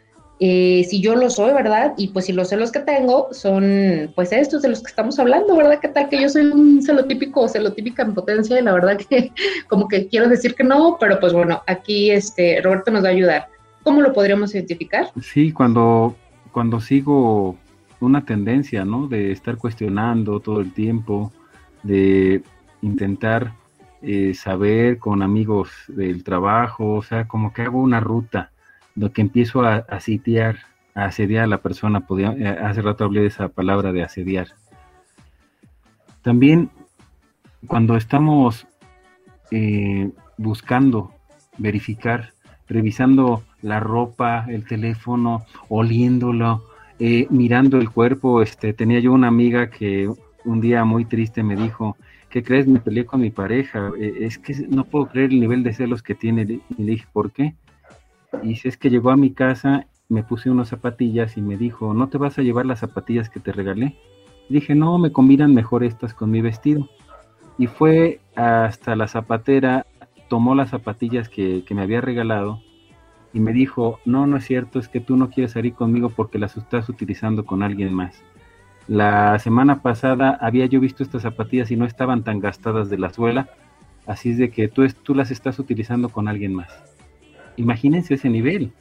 Eh, si yo lo soy, ¿verdad? Y pues si los celos que tengo son pues estos de los que estamos hablando, ¿verdad? ¿Qué tal que yo soy un celotípico o celotípica en potencia? Y la verdad que como que quiero decir que no, pero pues bueno, aquí este Roberto nos va a ayudar. ¿Cómo lo podríamos identificar? Sí, cuando, cuando sigo una tendencia, ¿no? De estar cuestionando todo el tiempo, de intentar eh, saber con amigos del trabajo, o sea, como que hago una ruta lo que empiezo a, sitiar, a asediar a la persona, podía, eh, hace rato hablé de esa palabra de asediar. También cuando estamos eh, buscando verificar, revisando la ropa, el teléfono, oliéndolo, mirando el cuerpo, este, tenía yo una amiga que un día muy triste me dijo, ¿qué crees? Me peleé con mi pareja, es que no puedo creer el nivel de celos que tiene. Y le dije, ¿por qué? Y si es que llegó a mi casa, me puse unas zapatillas y me dijo, ¿no te vas a llevar las zapatillas que te regalé? dije, no, me combinan mejor estas con mi vestido. Y fue hasta la zapatera, tomó las zapatillas que, que me había regalado y me dijo, no, no es cierto, es que tú no quieres salir conmigo porque las estás utilizando con alguien más. La semana pasada había yo visto estas zapatillas y no estaban tan gastadas de la suela, así es de que tú, tú las estás utilizando con alguien más. Imagínense ese nivel.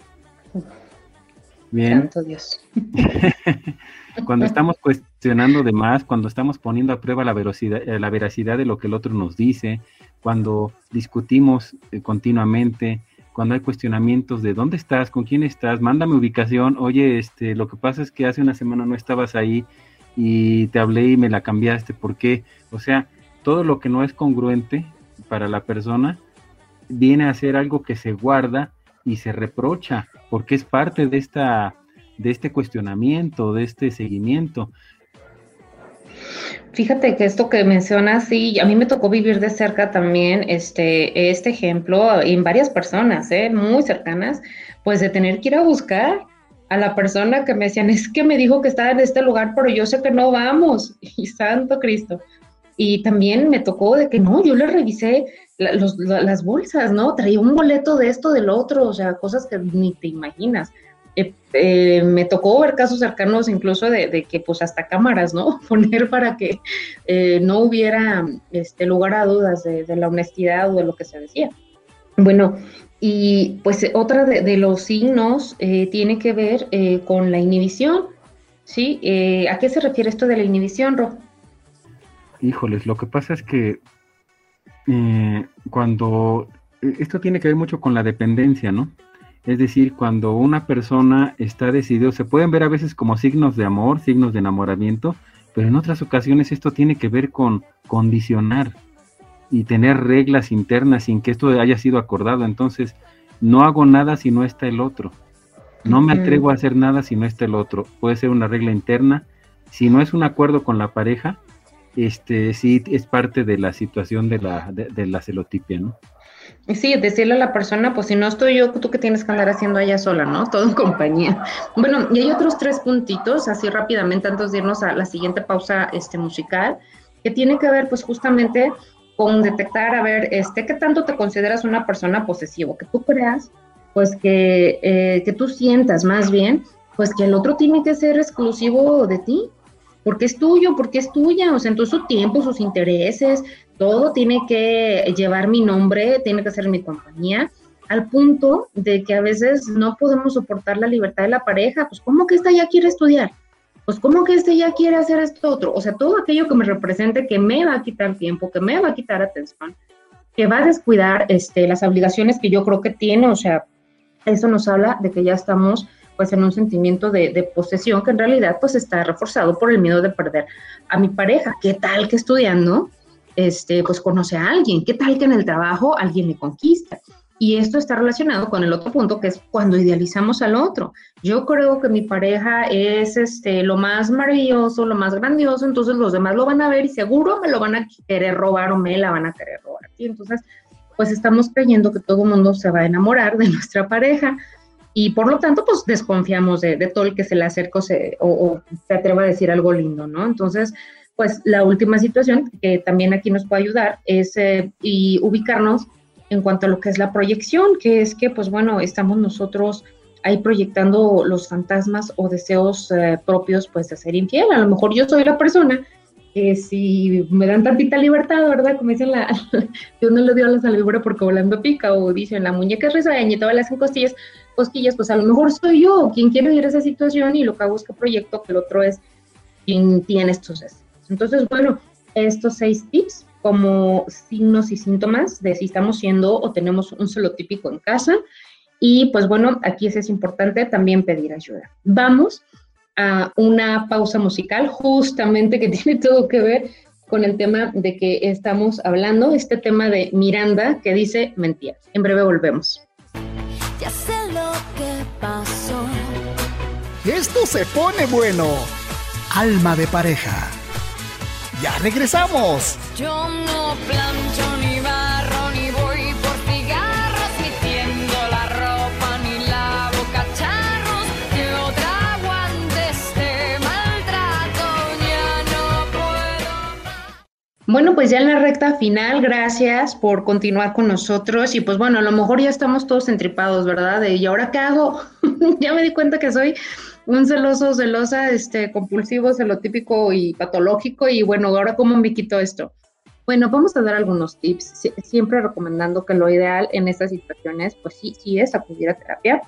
Bien. Dios. cuando estamos cuestionando de más, cuando estamos poniendo a prueba la veracidad, eh, la veracidad de lo que el otro nos dice, cuando discutimos eh, continuamente, cuando hay cuestionamientos de dónde estás, con quién estás, mándame ubicación, oye, este, lo que pasa es que hace una semana no estabas ahí y te hablé y me la cambiaste, ¿por qué? O sea, todo lo que no es congruente para la persona, viene a ser algo que se guarda y se reprocha, porque es parte de esta de este cuestionamiento, de este seguimiento. Fíjate que esto que mencionas, sí, a mí me tocó vivir de cerca también este, este ejemplo en varias personas, ¿eh? muy cercanas, pues de tener que ir a buscar a la persona que me decían, es que me dijo que estaba en este lugar, pero yo sé que no vamos, y santo Cristo. Y también me tocó de que no, yo le revisé las bolsas, ¿no? Traía un boleto de esto, del otro, o sea, cosas que ni te imaginas. Eh, eh, me tocó ver casos cercanos incluso de, que pues hasta cámaras, ¿no? Poner para que eh, no hubiera este, lugar a dudas de, la honestidad o de lo que se decía. Bueno, y pues otra de, los signos tiene que ver con la inhibición, ¿sí? ¿A qué se refiere esto de la inhibición, Ro? Híjoles, lo que pasa es que cuando esto tiene que ver mucho con la dependencia, ¿no? Es decir, cuando una persona está decidido, se pueden ver a veces como signos de amor, signos de enamoramiento, pero en otras ocasiones esto tiene que ver con condicionar y tener reglas internas sin que esto haya sido acordado. Entonces, no hago nada si no está el otro. No me atrevo a hacer nada si no está el otro. Puede ser una regla interna. Si no es un acuerdo con la pareja, este sí es parte de la situación de la, de la celotipia, ¿no? Sí, decirle a la persona, pues si no estoy yo, tú que tienes que andar haciendo allá sola, ¿no? Todo en compañía. Bueno, y hay otros tres puntitos, así rápidamente, antes de irnos a la siguiente pausa este, musical, que tiene que ver, pues justamente con detectar, a ver, este, qué tanto te consideras una persona posesiva, que tú creas, pues que, eh, que tú sientas más bien, pues que el otro tiene que ser exclusivo de ti, porque es tuyo, porque es tuya, o sea, en todo su tiempo, sus intereses, todo tiene que llevar mi nombre, tiene que ser mi compañía, al punto de que a veces no podemos soportar la libertad de la pareja, pues ¿cómo que esta ya quiere estudiar? Pues ¿cómo que este ya quiere hacer esto otro? O sea, todo aquello que me represente que me va a quitar tiempo, que me va a quitar atención, que va a descuidar este, las obligaciones que yo creo que tiene, o sea, eso nos habla de que ya estamos pues en un sentimiento de, de, posesión que en realidad pues está reforzado por el miedo de perder a mi pareja. ¿Qué tal que estudiando? este, pues conoce a alguien. ¿Qué tal que en el trabajo alguien le conquista? Y esto está relacionado con el otro punto, que es cuando idealizamos al otro. Yo creo que mi pareja es este, lo más maravilloso, lo más grandioso, entonces los demás lo van a ver y seguro me lo van a querer robar o me la van a querer robar. Y entonces, pues estamos creyendo que todo el mundo se va a enamorar de nuestra pareja y por lo tanto, pues desconfiamos de, todo el que se le acerca o, o se atreva a decir algo lindo, ¿no? Entonces, pues la última situación que también aquí nos puede ayudar es eh, y ubicarnos en cuanto a lo que es la proyección, que es que, pues bueno, estamos nosotros ahí proyectando los fantasmas o deseos eh, propios, pues de ser infiel. A lo mejor yo soy la persona que si me dan tantita libertad, ¿verdad? Como dicen la, Dios no le dio a la víbora porque volando pica, o dicen la muñeca es risueña y todas las costillas, cosquillas, pues a lo mejor soy yo quien quiere vivir esa situación y lo que hago es que proyecto que el otro es quien tiene estos deseos. Entonces, bueno, estos seis tips como signos y síntomas de si estamos siendo o tenemos un solo típico en casa. Y pues bueno, aquí es, importante también pedir ayuda. Vamos a una pausa musical justamente que tiene todo que ver con el tema de que estamos hablando, este tema de Miranda que dice mentira. En breve volvemos. Ya sé lo que pasó. Esto se pone bueno. Alma de pareja. ¡Ya regresamos! Bueno, pues ya en la recta final, gracias por continuar con nosotros y pues bueno, a lo mejor ya estamos todos entripados, ¿verdad? ¿Y ahora qué hago? ya me di cuenta que soy un celoso, celosa, este, compulsivo, celotípico y patológico. Y bueno, ahora cómo me quito esto. Bueno, vamos a dar algunos tips, siempre recomendando que lo ideal en estas situaciones, pues sí, sí es acudir a terapia.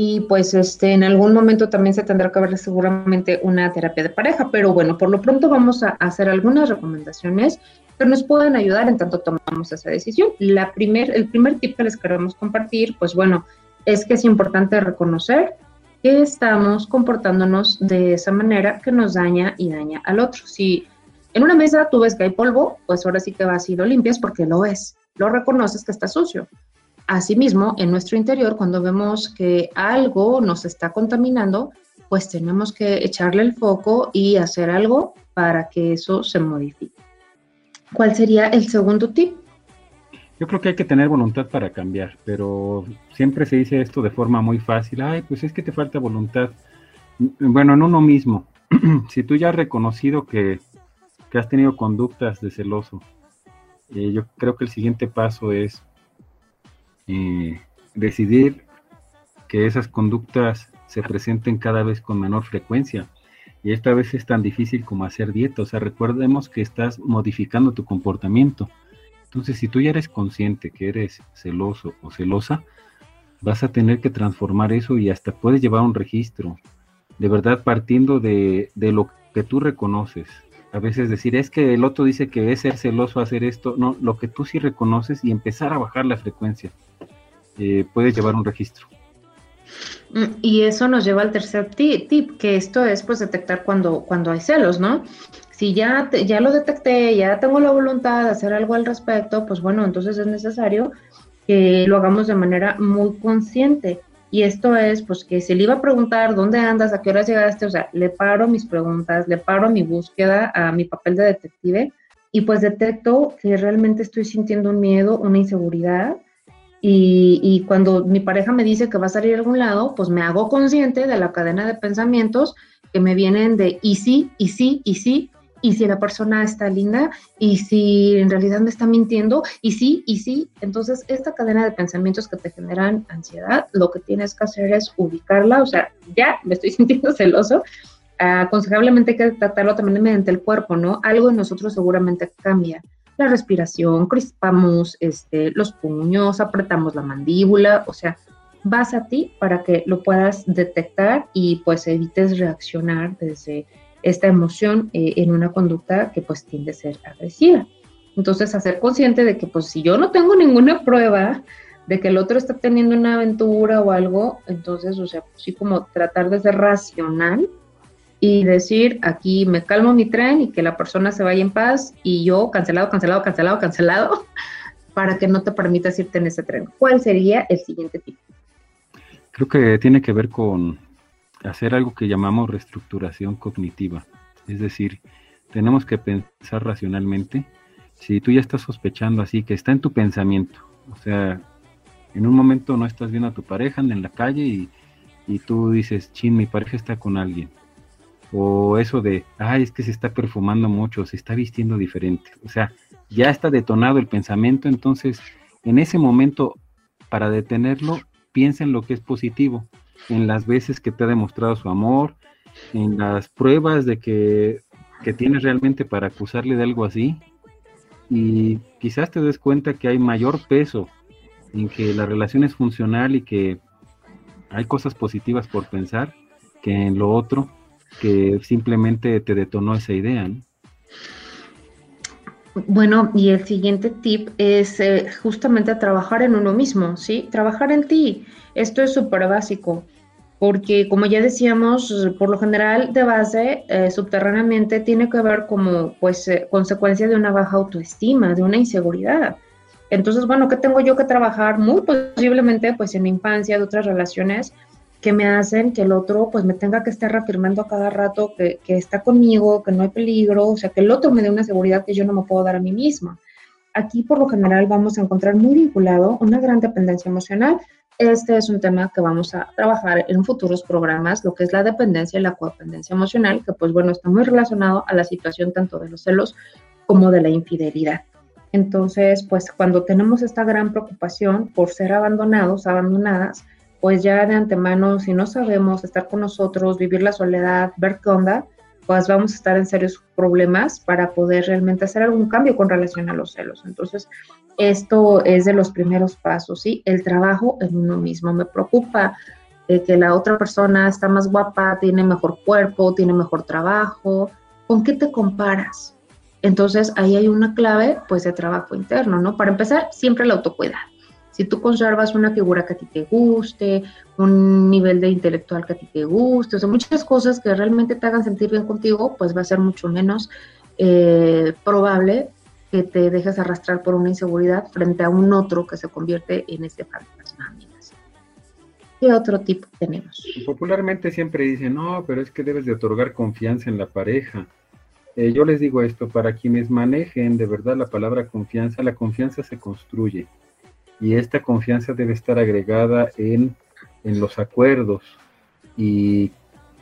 Y pues este, en algún momento también se tendrá que ver seguramente una terapia de pareja, pero bueno, por lo pronto vamos a hacer algunas recomendaciones que nos pueden ayudar en tanto tomamos esa decisión. La primer, el primer tip que les queremos compartir, pues bueno, es que es importante reconocer que estamos comportándonos de esa manera que nos daña y daña al otro. Si en una mesa tú ves que hay polvo, pues ahora sí que vas y lo limpias porque lo ves, lo reconoces que está sucio. Asimismo, en nuestro interior, cuando vemos que algo nos está contaminando, pues tenemos que echarle el foco y hacer algo para que eso se modifique. ¿Cuál sería el segundo tip? Yo creo que hay que tener voluntad para cambiar, pero siempre se dice esto de forma muy fácil. Ay, pues es que te falta voluntad. Bueno, en uno mismo. si tú ya has reconocido que que has tenido conductas de celoso. Eh, yo creo que el siguiente paso es eh, decidir que esas conductas se presenten cada vez con menor frecuencia. Y esta vez es tan difícil como hacer dieta. O sea, recordemos que estás modificando tu comportamiento. Entonces, si tú ya eres consciente que eres celoso o celosa, vas a tener que transformar eso y hasta puedes llevar un registro. De verdad, partiendo de, de lo que tú reconoces. A veces decir, es que el otro dice que es ser celoso hacer esto. No, lo que tú sí reconoces y empezar a bajar la frecuencia. Eh, puedes llevar un registro. Mm, y eso nos lleva al tercer tip, que esto es pues detectar cuando, cuando hay celos, ¿no? Si ya, ya lo detecté, ya tengo la voluntad de hacer algo al respecto, pues bueno, entonces es necesario que lo hagamos de manera muy consciente. Y esto es, pues, que si le iba a preguntar dónde andas, a qué horas llegaste, o sea, le paro mis preguntas, le paro mi búsqueda a mi papel de detective y pues detecto que realmente estoy sintiendo un miedo, una inseguridad y, cuando mi pareja me dice que va a salir a algún lado, pues me hago consciente de la cadena de pensamientos que me vienen de y sí, y sí, y sí, y si la persona está linda, y si en realidad me está mintiendo, y sí, y sí. Entonces, esta cadena de pensamientos que te generan ansiedad, lo que tienes que hacer es ubicarla, o sea, ya me estoy sintiendo celoso. aconsejablemente hay que tratarlo también mediante el cuerpo, ¿no? Algo en nosotros seguramente cambia la respiración, crispamos este, los puños, apretamos la mandíbula, o sea, vas a ti para que lo puedas detectar y pues evites reaccionar desde esta emoción eh, en una conducta que pues tiende a ser agresiva. Entonces, hacer consciente de que pues si yo no tengo ninguna prueba de que el otro está teniendo una aventura o algo, entonces, o sea, sí como tratar de ser racional y decir, aquí me calmo mi tren y que la persona se vaya en paz y yo cancelado, cancelado, cancelado, cancelado, para que no te permitas irte en ese tren. ¿Cuál sería el siguiente tipo? Creo que tiene que ver con hacer algo que llamamos reestructuración cognitiva. Es decir, tenemos que pensar racionalmente. Si tú ya estás sospechando así, que está en tu pensamiento, o sea, en un momento no estás viendo a tu pareja en la calle y, y tú dices, chin, mi pareja está con alguien o eso de, ay, es que se está perfumando mucho, se está vistiendo diferente. O sea, ya está detonado el pensamiento, entonces en ese momento, para detenerlo, piensa en lo que es positivo, en las veces que te ha demostrado su amor, en las pruebas de que, que tienes realmente para acusarle de algo así, y quizás te des cuenta que hay mayor peso en que la relación es funcional y que hay cosas positivas por pensar que en lo otro que simplemente te detonó esa idea. Bueno, y el siguiente tip es eh, justamente trabajar en uno mismo, ¿sí? Trabajar en ti. Esto es súper básico, porque como ya decíamos, por lo general de base, eh, subterráneamente tiene que ver como, pues, eh, consecuencia de una baja autoestima, de una inseguridad. Entonces, bueno, ¿qué tengo yo que trabajar? Muy posiblemente, pues, en mi infancia, de otras relaciones, que me hacen que el otro pues me tenga que estar reafirmando a cada rato que, está conmigo, que no hay peligro, o sea, que el otro me dé una seguridad que yo no me puedo dar a mí misma. Aquí por lo general vamos a encontrar muy vinculado una gran dependencia emocional. Este es un tema que vamos a trabajar en futuros programas, lo que es la dependencia y la codependencia emocional, que pues bueno, está muy relacionado a la situación tanto de los celos como de la infidelidad. Entonces, pues cuando tenemos esta gran preocupación por ser abandonados, abandonadas, pues ya de antemano, si no sabemos estar con nosotros, vivir la soledad, ver qué onda, pues vamos a estar en serios problemas para poder realmente hacer algún cambio con relación a los celos. Entonces, esto es de los primeros pasos, ¿sí? El trabajo en uno mismo. Me preocupa que la otra persona está más guapa, tiene mejor cuerpo, tiene mejor trabajo. ¿Con qué te comparas? Entonces, ahí hay una clave, pues, de trabajo interno, ¿no? Para empezar, siempre el autocuidado si tú conservas una figura que a ti te guste, un nivel de intelectual que a ti te guste, o sea, muchas cosas que realmente te hagan sentir bien contigo, pues va a ser mucho menos eh, probable que te dejes arrastrar por una inseguridad frente a un otro que se convierte en este fantasma. ¿Qué otro tipo tenemos? Popularmente siempre dicen, no, pero es que debes de otorgar confianza en la pareja. Eh, yo les digo esto, para quienes manejen de verdad la palabra confianza, la confianza se construye y esta confianza debe estar agregada en, los acuerdos y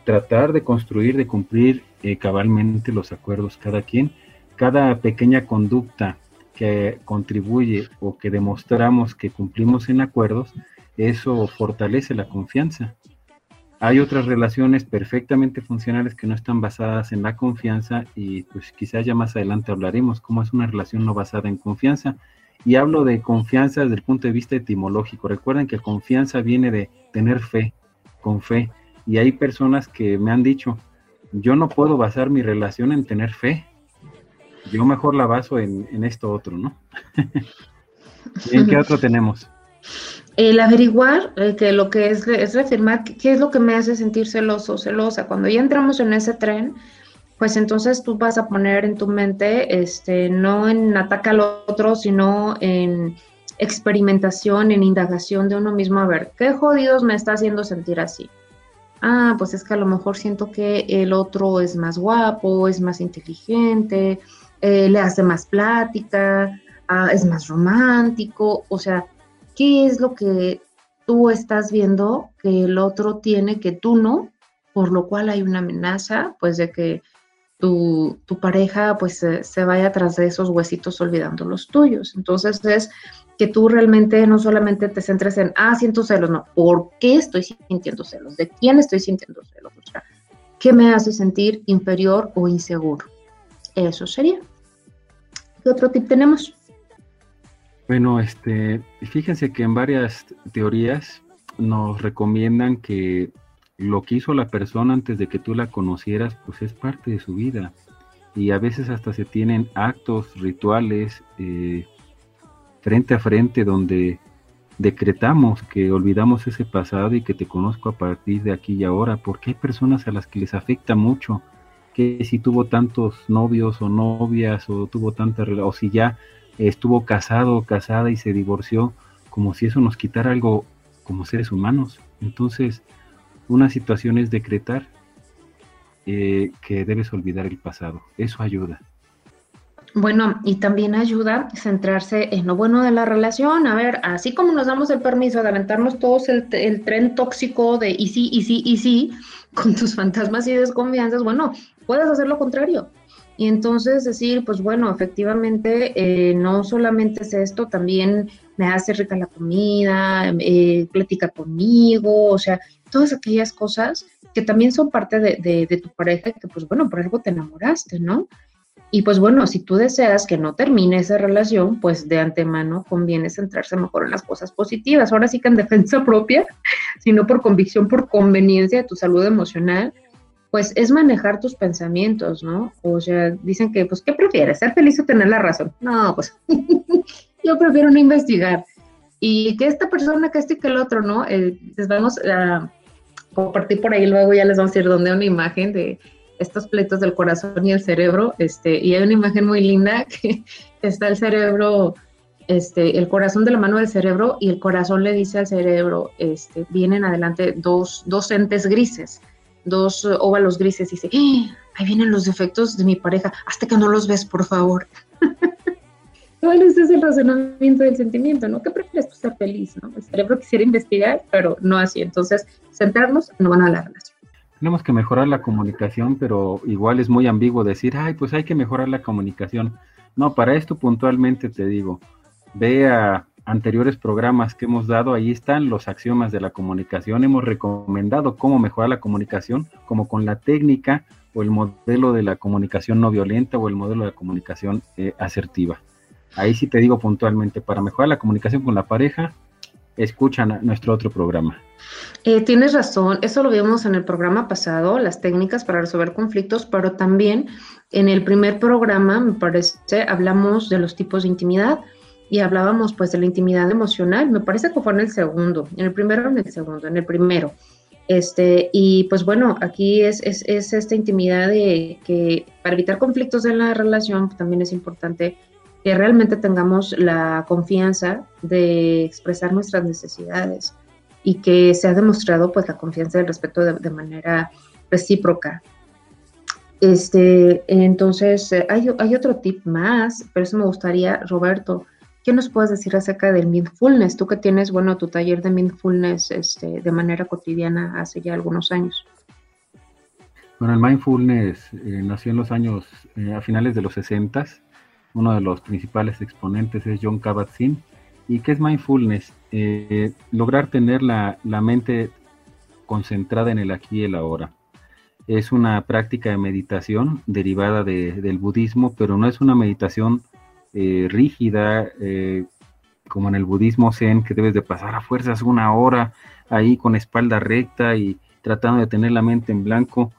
tratar de construir, de cumplir eh, cabalmente los acuerdos cada quien cada pequeña conducta que contribuye o que demostramos que cumplimos en acuerdos, eso fortalece la confianza. Hay otras relaciones perfectamente funcionales que no están basadas en la confianza y pues quizás ya más adelante hablaremos cómo es una relación no basada en confianza. Y hablo de confianza desde el punto de vista etimológico. Recuerden que confianza viene de tener fe, con fe. Y hay personas que me han dicho, yo no puedo basar mi relación en tener fe. Yo mejor la baso en, esto otro, ¿no? ¿Y en qué otro tenemos? El averiguar eh, que lo que es, es reafirmar qué es lo que me hace sentir celoso o celosa. Cuando ya entramos en ese tren, pues entonces tú vas a poner en tu mente, este, no en ataque al otro, sino en experimentación, en indagación de uno mismo, a ver, ¿qué jodidos me está haciendo sentir así? Ah, pues es que a lo mejor siento que el otro es más guapo, es más inteligente, eh, le hace más plática, ah, es más romántico, o sea, ¿qué es lo que tú estás viendo que el otro tiene que tú no? Por lo cual hay una amenaza, pues de que tu, pareja pues se, vaya tras de esos huesitos olvidando los tuyos. Entonces es que tú realmente no solamente te centres en, ah, siento celos, no, ¿por qué estoy sintiendo celos? ¿De quién estoy sintiendo celos? O sea, ¿qué me hace sentir inferior o inseguro? Eso sería. ¿Qué otro tip tenemos? Bueno, este, fíjense que en varias teorías nos recomiendan que lo que hizo la persona antes de que tú la conocieras, pues es parte de su vida. Y a veces hasta se tienen actos, rituales, eh, frente a frente, donde decretamos que olvidamos ese pasado y que te conozco a partir de aquí y ahora, porque hay personas a las que les afecta mucho que si tuvo tantos novios o novias o tuvo tanta o si ya estuvo casado o casada y se divorció, como si eso nos quitara algo como seres humanos. Entonces, una situación es decretar eh, que debes olvidar el pasado. Eso ayuda. Bueno, y también ayuda centrarse en lo bueno de la relación. A ver, así como nos damos el permiso de aventarnos todos el, el tren tóxico de y sí, y sí, y sí, con tus fantasmas y desconfianzas, bueno, puedes hacer lo contrario. Y entonces decir, pues bueno, efectivamente, eh, no solamente es esto, también me hace rica la comida, eh, platica conmigo, o sea, todas aquellas cosas que también son parte de, de, tu pareja, que pues bueno, por algo te enamoraste, ¿no? Y pues bueno, si tú deseas que no termine esa relación, pues de antemano conviene centrarse mejor en las cosas positivas. Ahora sí que en defensa propia, sino por convicción, por conveniencia de tu salud emocional, pues es manejar tus pensamientos, ¿no? O sea, dicen que, pues, ¿qué prefieres? ¿Ser feliz o tener la razón? No, pues yo prefiero no investigar. Y que esta persona, que este que el otro, ¿no? Eh, les vamos a compartir por ahí luego, ya les vamos a ir donde una imagen de estos pleitos del corazón y el cerebro, este, y hay una imagen muy linda que está el cerebro, este, el corazón de la mano del cerebro y el corazón le dice al cerebro, este, vienen adelante dos, dos entes grises, dos óvalos grises y dice, ¡Ah! ahí vienen los defectos de mi pareja, hasta que no los ves, por favor. Bueno, ese es el razonamiento del sentimiento, ¿no? ¿Qué prefieres tú ser feliz, no? El cerebro quisiera investigar, pero no así. Entonces, centrarnos no van a la relación. Tenemos que mejorar la comunicación, pero igual es muy ambiguo decir, ay, pues hay que mejorar la comunicación. No, para esto puntualmente te digo, ve a anteriores programas que hemos dado, ahí están los axiomas de la comunicación. Hemos recomendado cómo mejorar la comunicación, como con la técnica o el modelo de la comunicación no violenta o el modelo de la comunicación eh, asertiva. Ahí sí te digo puntualmente, para mejorar la comunicación con la pareja, escuchan nuestro otro programa. Eh, tienes razón, eso lo vimos en el programa pasado, las técnicas para resolver conflictos, pero también en el primer programa, me parece, hablamos de los tipos de intimidad y hablábamos pues de la intimidad emocional, me parece que fue en el segundo, en el primero en el segundo, en el primero. Este, y pues bueno, aquí es, es, es esta intimidad de que para evitar conflictos en la relación también es importante que realmente tengamos la confianza de expresar nuestras necesidades y que se ha demostrado pues la confianza y el respeto de, manera recíproca. Este, entonces, eh, hay, hay, otro tip más, pero eso me gustaría, Roberto, ¿qué nos puedes decir acerca del mindfulness? Tú que tienes, bueno, tu taller de mindfulness este, de manera cotidiana hace ya algunos años. Bueno, el mindfulness eh, nació en los años, eh, a finales de los 60. Uno de los principales exponentes es John Kabat-Zinn. ¿Y qué es mindfulness? Eh, lograr tener la, mente concentrada en el aquí y el ahora. Es una práctica de meditación derivada del budismo, pero no es una meditación rígida como en el budismo zen, que debes de pasar a fuerzas una hora ahí con espalda recta y tratando de tener la mente en blanco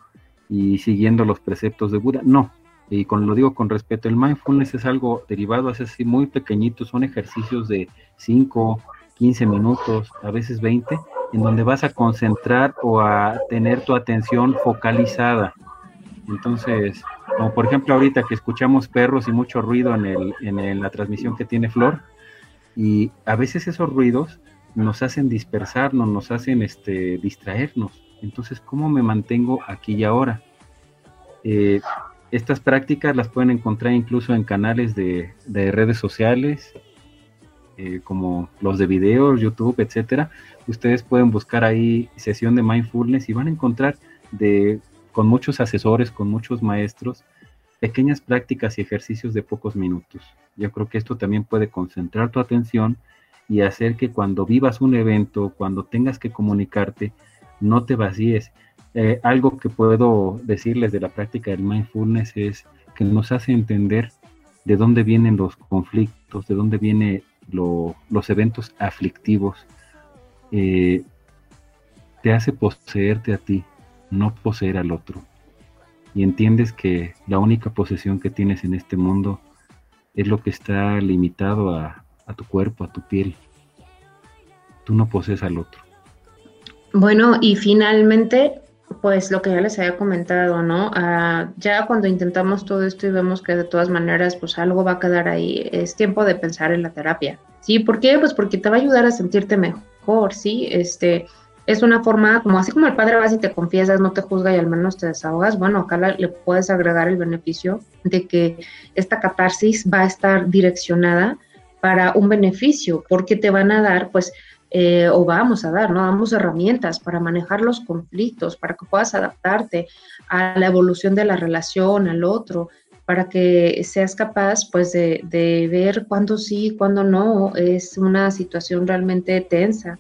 y siguiendo los preceptos de Buda. No, y con lo digo con respeto, el mindfulness es algo derivado, es así muy pequeñito, son ejercicios de 5, 15 minutos, a veces 20, en donde vas a concentrar o a tener tu atención focalizada. Entonces, como por ejemplo ahorita que escuchamos perros y mucho ruido en, el, en la transmisión que tiene Flor, y a veces esos ruidos nos hacen dispersarnos, nos hacen este, distraernos. Entonces, ¿cómo me mantengo aquí y ahora? Eh, estas prácticas las pueden encontrar incluso en canales de, redes sociales, eh, como los de videos, YouTube, etcétera. Ustedes pueden buscar ahí sesión de mindfulness y van a encontrar de, con muchos asesores, con muchos maestros, pequeñas prácticas y ejercicios de pocos minutos. Yo creo que esto también puede concentrar tu atención y hacer que cuando vivas un evento, cuando tengas que comunicarte, no te vacíes. Eh, algo que puedo decirles de la práctica del mindfulness es que nos hace entender de dónde vienen los conflictos, de dónde vienen los eventos aflictivos. Eh, te hace poseerte a ti, no poseer al otro y entiendes que la única posesión que tienes en este mundo es lo que está limitado a, tu cuerpo, a tu piel. Tú no posees al otro. Bueno, y finalmente, pues lo que ya les había comentado, ¿no? Ah, ya cuando intentamos todo esto y vemos que de todas maneras, pues algo va a quedar ahí, es tiempo de pensar en la terapia. ¿Sí? ¿Por qué? Pues porque te va a ayudar a sentirte mejor, ¿sí? Este, es una forma, como así como el padre vas y te confiesas, no te juzga y al menos te desahogas, bueno, acá le puedes agregar el beneficio de que esta catarsis va a estar direccionada para un beneficio, porque te van a dar, pues, eh, o vamos a dar, ¿no? Damos herramientas para manejar los conflictos, para que puedas adaptarte a la evolución de la relación, al otro, para que seas capaz, pues, de, de ver cuándo sí, cuándo no, es una situación realmente tensa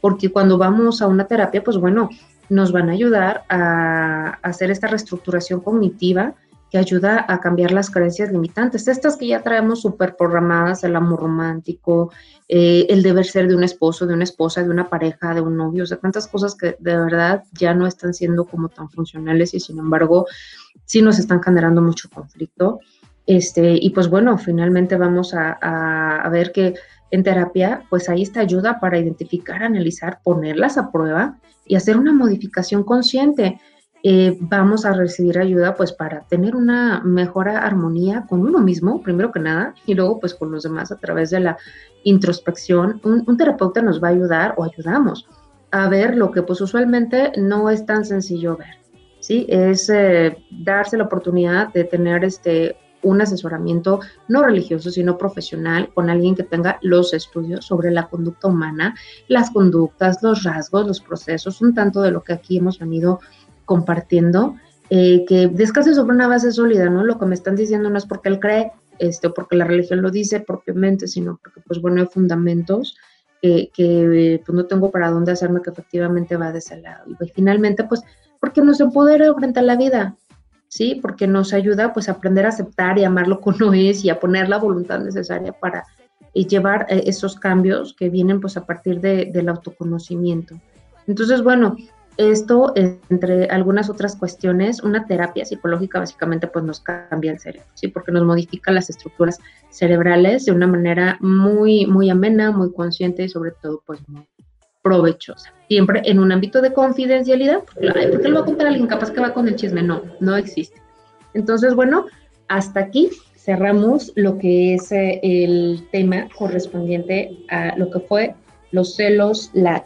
porque cuando vamos a una terapia, pues bueno, nos van a ayudar a, hacer esta reestructuración cognitiva que ayuda a cambiar las creencias limitantes, estas que ya traemos súper programadas, el amor romántico, eh, el deber ser de un esposo, de una esposa, de una pareja, de un novio, o sea, tantas cosas que de verdad ya no están siendo como tan funcionales y sin embargo sí nos están generando mucho conflicto. Este, y pues bueno, finalmente vamos a, a ver que en terapia, pues ahí está ayuda para identificar, analizar, ponerlas a prueba y hacer una modificación consciente. Eh, vamos a recibir ayuda pues para tener una mejor armonía con uno mismo, primero que nada, y luego pues con los demás a través de la introspección. Un, terapeuta nos va a ayudar o ayudamos a ver lo que pues usualmente no es tan sencillo ver. ¿sí? Es eh, darse la oportunidad de tener este, un asesoramiento no religioso, sino profesional, con alguien que tenga los estudios sobre la conducta humana, las conductas, los rasgos, los procesos, un tanto de lo que aquí hemos venido compartiendo, eh, que descanse sobre una base sólida, ¿no? Lo que me están diciendo no es porque él cree, este, porque la religión lo dice propiamente, sino porque, pues bueno, hay fundamentos que pues, no tengo para dónde hacerme que efectivamente va de ese lado. Y pues, finalmente, pues, porque nos empodera frente a la vida, ¿sí? Porque nos ayuda pues a aprender a aceptar y amar lo que uno es y a poner la voluntad necesaria para eh, llevar eh, esos cambios que vienen pues a partir del autoconocimiento. Entonces, bueno, esto entre algunas otras cuestiones, una terapia psicológica básicamente pues nos cambia el cerebro, ¿sí? Porque nos modifica las estructuras cerebrales de una manera muy, muy amena, muy consciente y sobre todo pues muy provechosa. Siempre en un ámbito de confidencialidad, porque, ¿por qué lo va a contar alguien capaz que va con el chisme? No, no existe. Entonces, bueno, hasta aquí cerramos lo que es eh, el tema correspondiente a lo que fue los celos, la,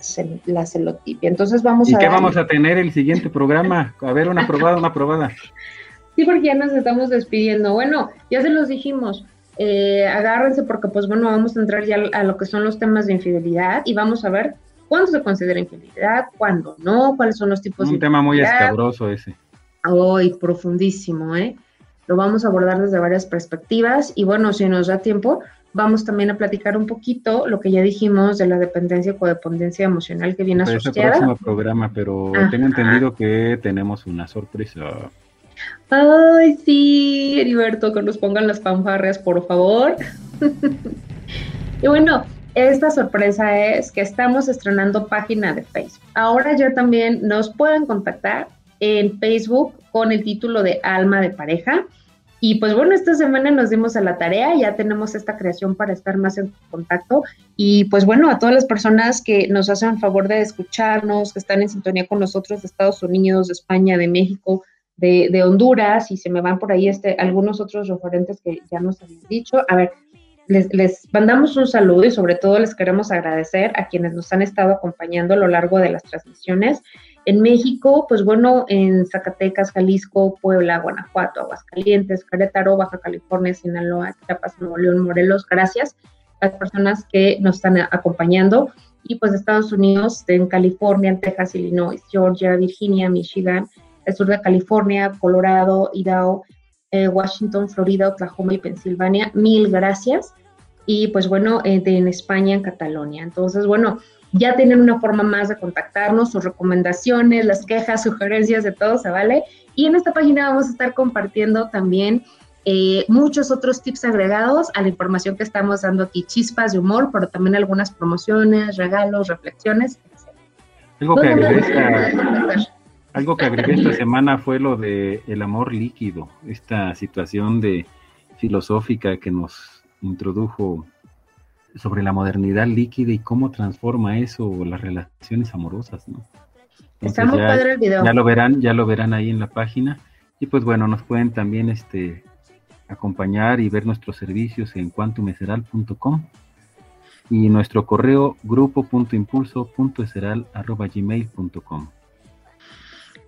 la celotipia. Entonces vamos ¿Y a... qué vamos a tener el siguiente programa? A ver, una probada, una probada. Sí, porque ya nos estamos despidiendo. Bueno, ya se los dijimos. Eh, agárrense porque pues bueno, vamos a entrar ya a lo que son los temas de infidelidad y vamos a ver cuándo se considera infidelidad, cuándo no, cuáles son los tipos Un de Un tema muy escabroso ese. Hoy, profundísimo, ¿eh? Lo vamos a abordar desde varias perspectivas y bueno, si nos da tiempo, vamos también a platicar un poquito lo que ya dijimos de la dependencia o codependencia emocional que viene asociada. Es el próximo programa, pero tengo entendido que tenemos una sorpresa. Ay, sí, Heriberto, que nos pongan las fanfarrias, por favor. y bueno, esta sorpresa es que estamos estrenando página de Facebook. Ahora ya también nos pueden contactar en Facebook con el título de Alma de Pareja. Y pues bueno, esta semana nos dimos a la tarea, ya tenemos esta creación para estar más en contacto. Y pues bueno, a todas las personas que nos hacen favor de escucharnos, que están en sintonía con nosotros de Estados Unidos, de España, de México, de, de Honduras, y se me van por ahí este, algunos otros referentes que ya nos habían dicho. A ver, les, mandamos un saludo y sobre todo les queremos agradecer a quienes nos han estado acompañando a lo largo de las transmisiones. En México, pues bueno, en Zacatecas, Jalisco, Puebla, Guanajuato, Aguascalientes, Querétaro, Baja California, Sinaloa, Chiapas, Nuevo León, Morelos, gracias a las personas que nos están acompañando. Y pues Estados Unidos, en California, Texas, Illinois, Georgia, Virginia, Michigan, el sur de California, Colorado, Idaho, eh, Washington, Florida, Oklahoma y Pensilvania. Mil gracias. Y pues bueno, eh, en España, en Cataluña. Entonces, bueno, ya tienen una forma más de contactarnos, sus recomendaciones, las quejas, sugerencias de todo se vale. Y en esta página vamos a estar compartiendo también eh, muchos otros tips agregados a la información que estamos dando aquí, chispas de humor, pero también algunas promociones, regalos, reflexiones, que, esta, algo que agregué esta semana fue lo de el amor líquido, esta situación de filosófica que nos introdujo sobre la modernidad líquida y cómo transforma eso las relaciones amorosas, ¿no? Está muy padre el video. Ya lo verán, ya lo verán ahí en la página. Y pues bueno, nos pueden también este acompañar y ver nuestros servicios en quantumeseral.com y nuestro correo grupo.impulso.eseral.gmail.com.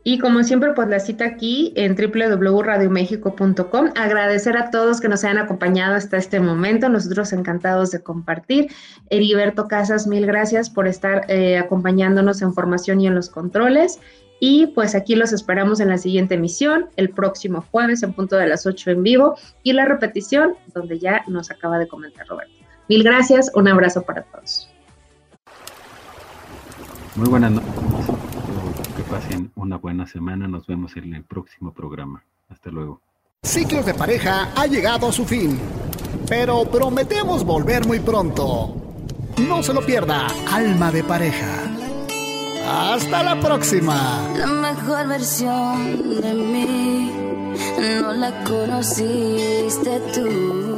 Y como siempre, pues la cita aquí en www.radiomexico.com. Agradecer a todos que nos hayan acompañado hasta este momento. Nosotros encantados de compartir. Heriberto Casas, mil gracias por estar eh, acompañándonos en formación y en los controles. Y pues aquí los esperamos en la siguiente emisión, el próximo jueves en punto de las 8 en vivo y la repetición donde ya nos acaba de comentar Roberto. Mil gracias, un abrazo para todos. Muy buenas noches pasen una buena semana. Nos vemos en el próximo programa. Hasta luego. Ciclos de pareja ha llegado a su fin, pero prometemos volver muy pronto. No se lo pierda, Alma de Pareja. Hasta la próxima. La mejor versión de mí no la conociste tú.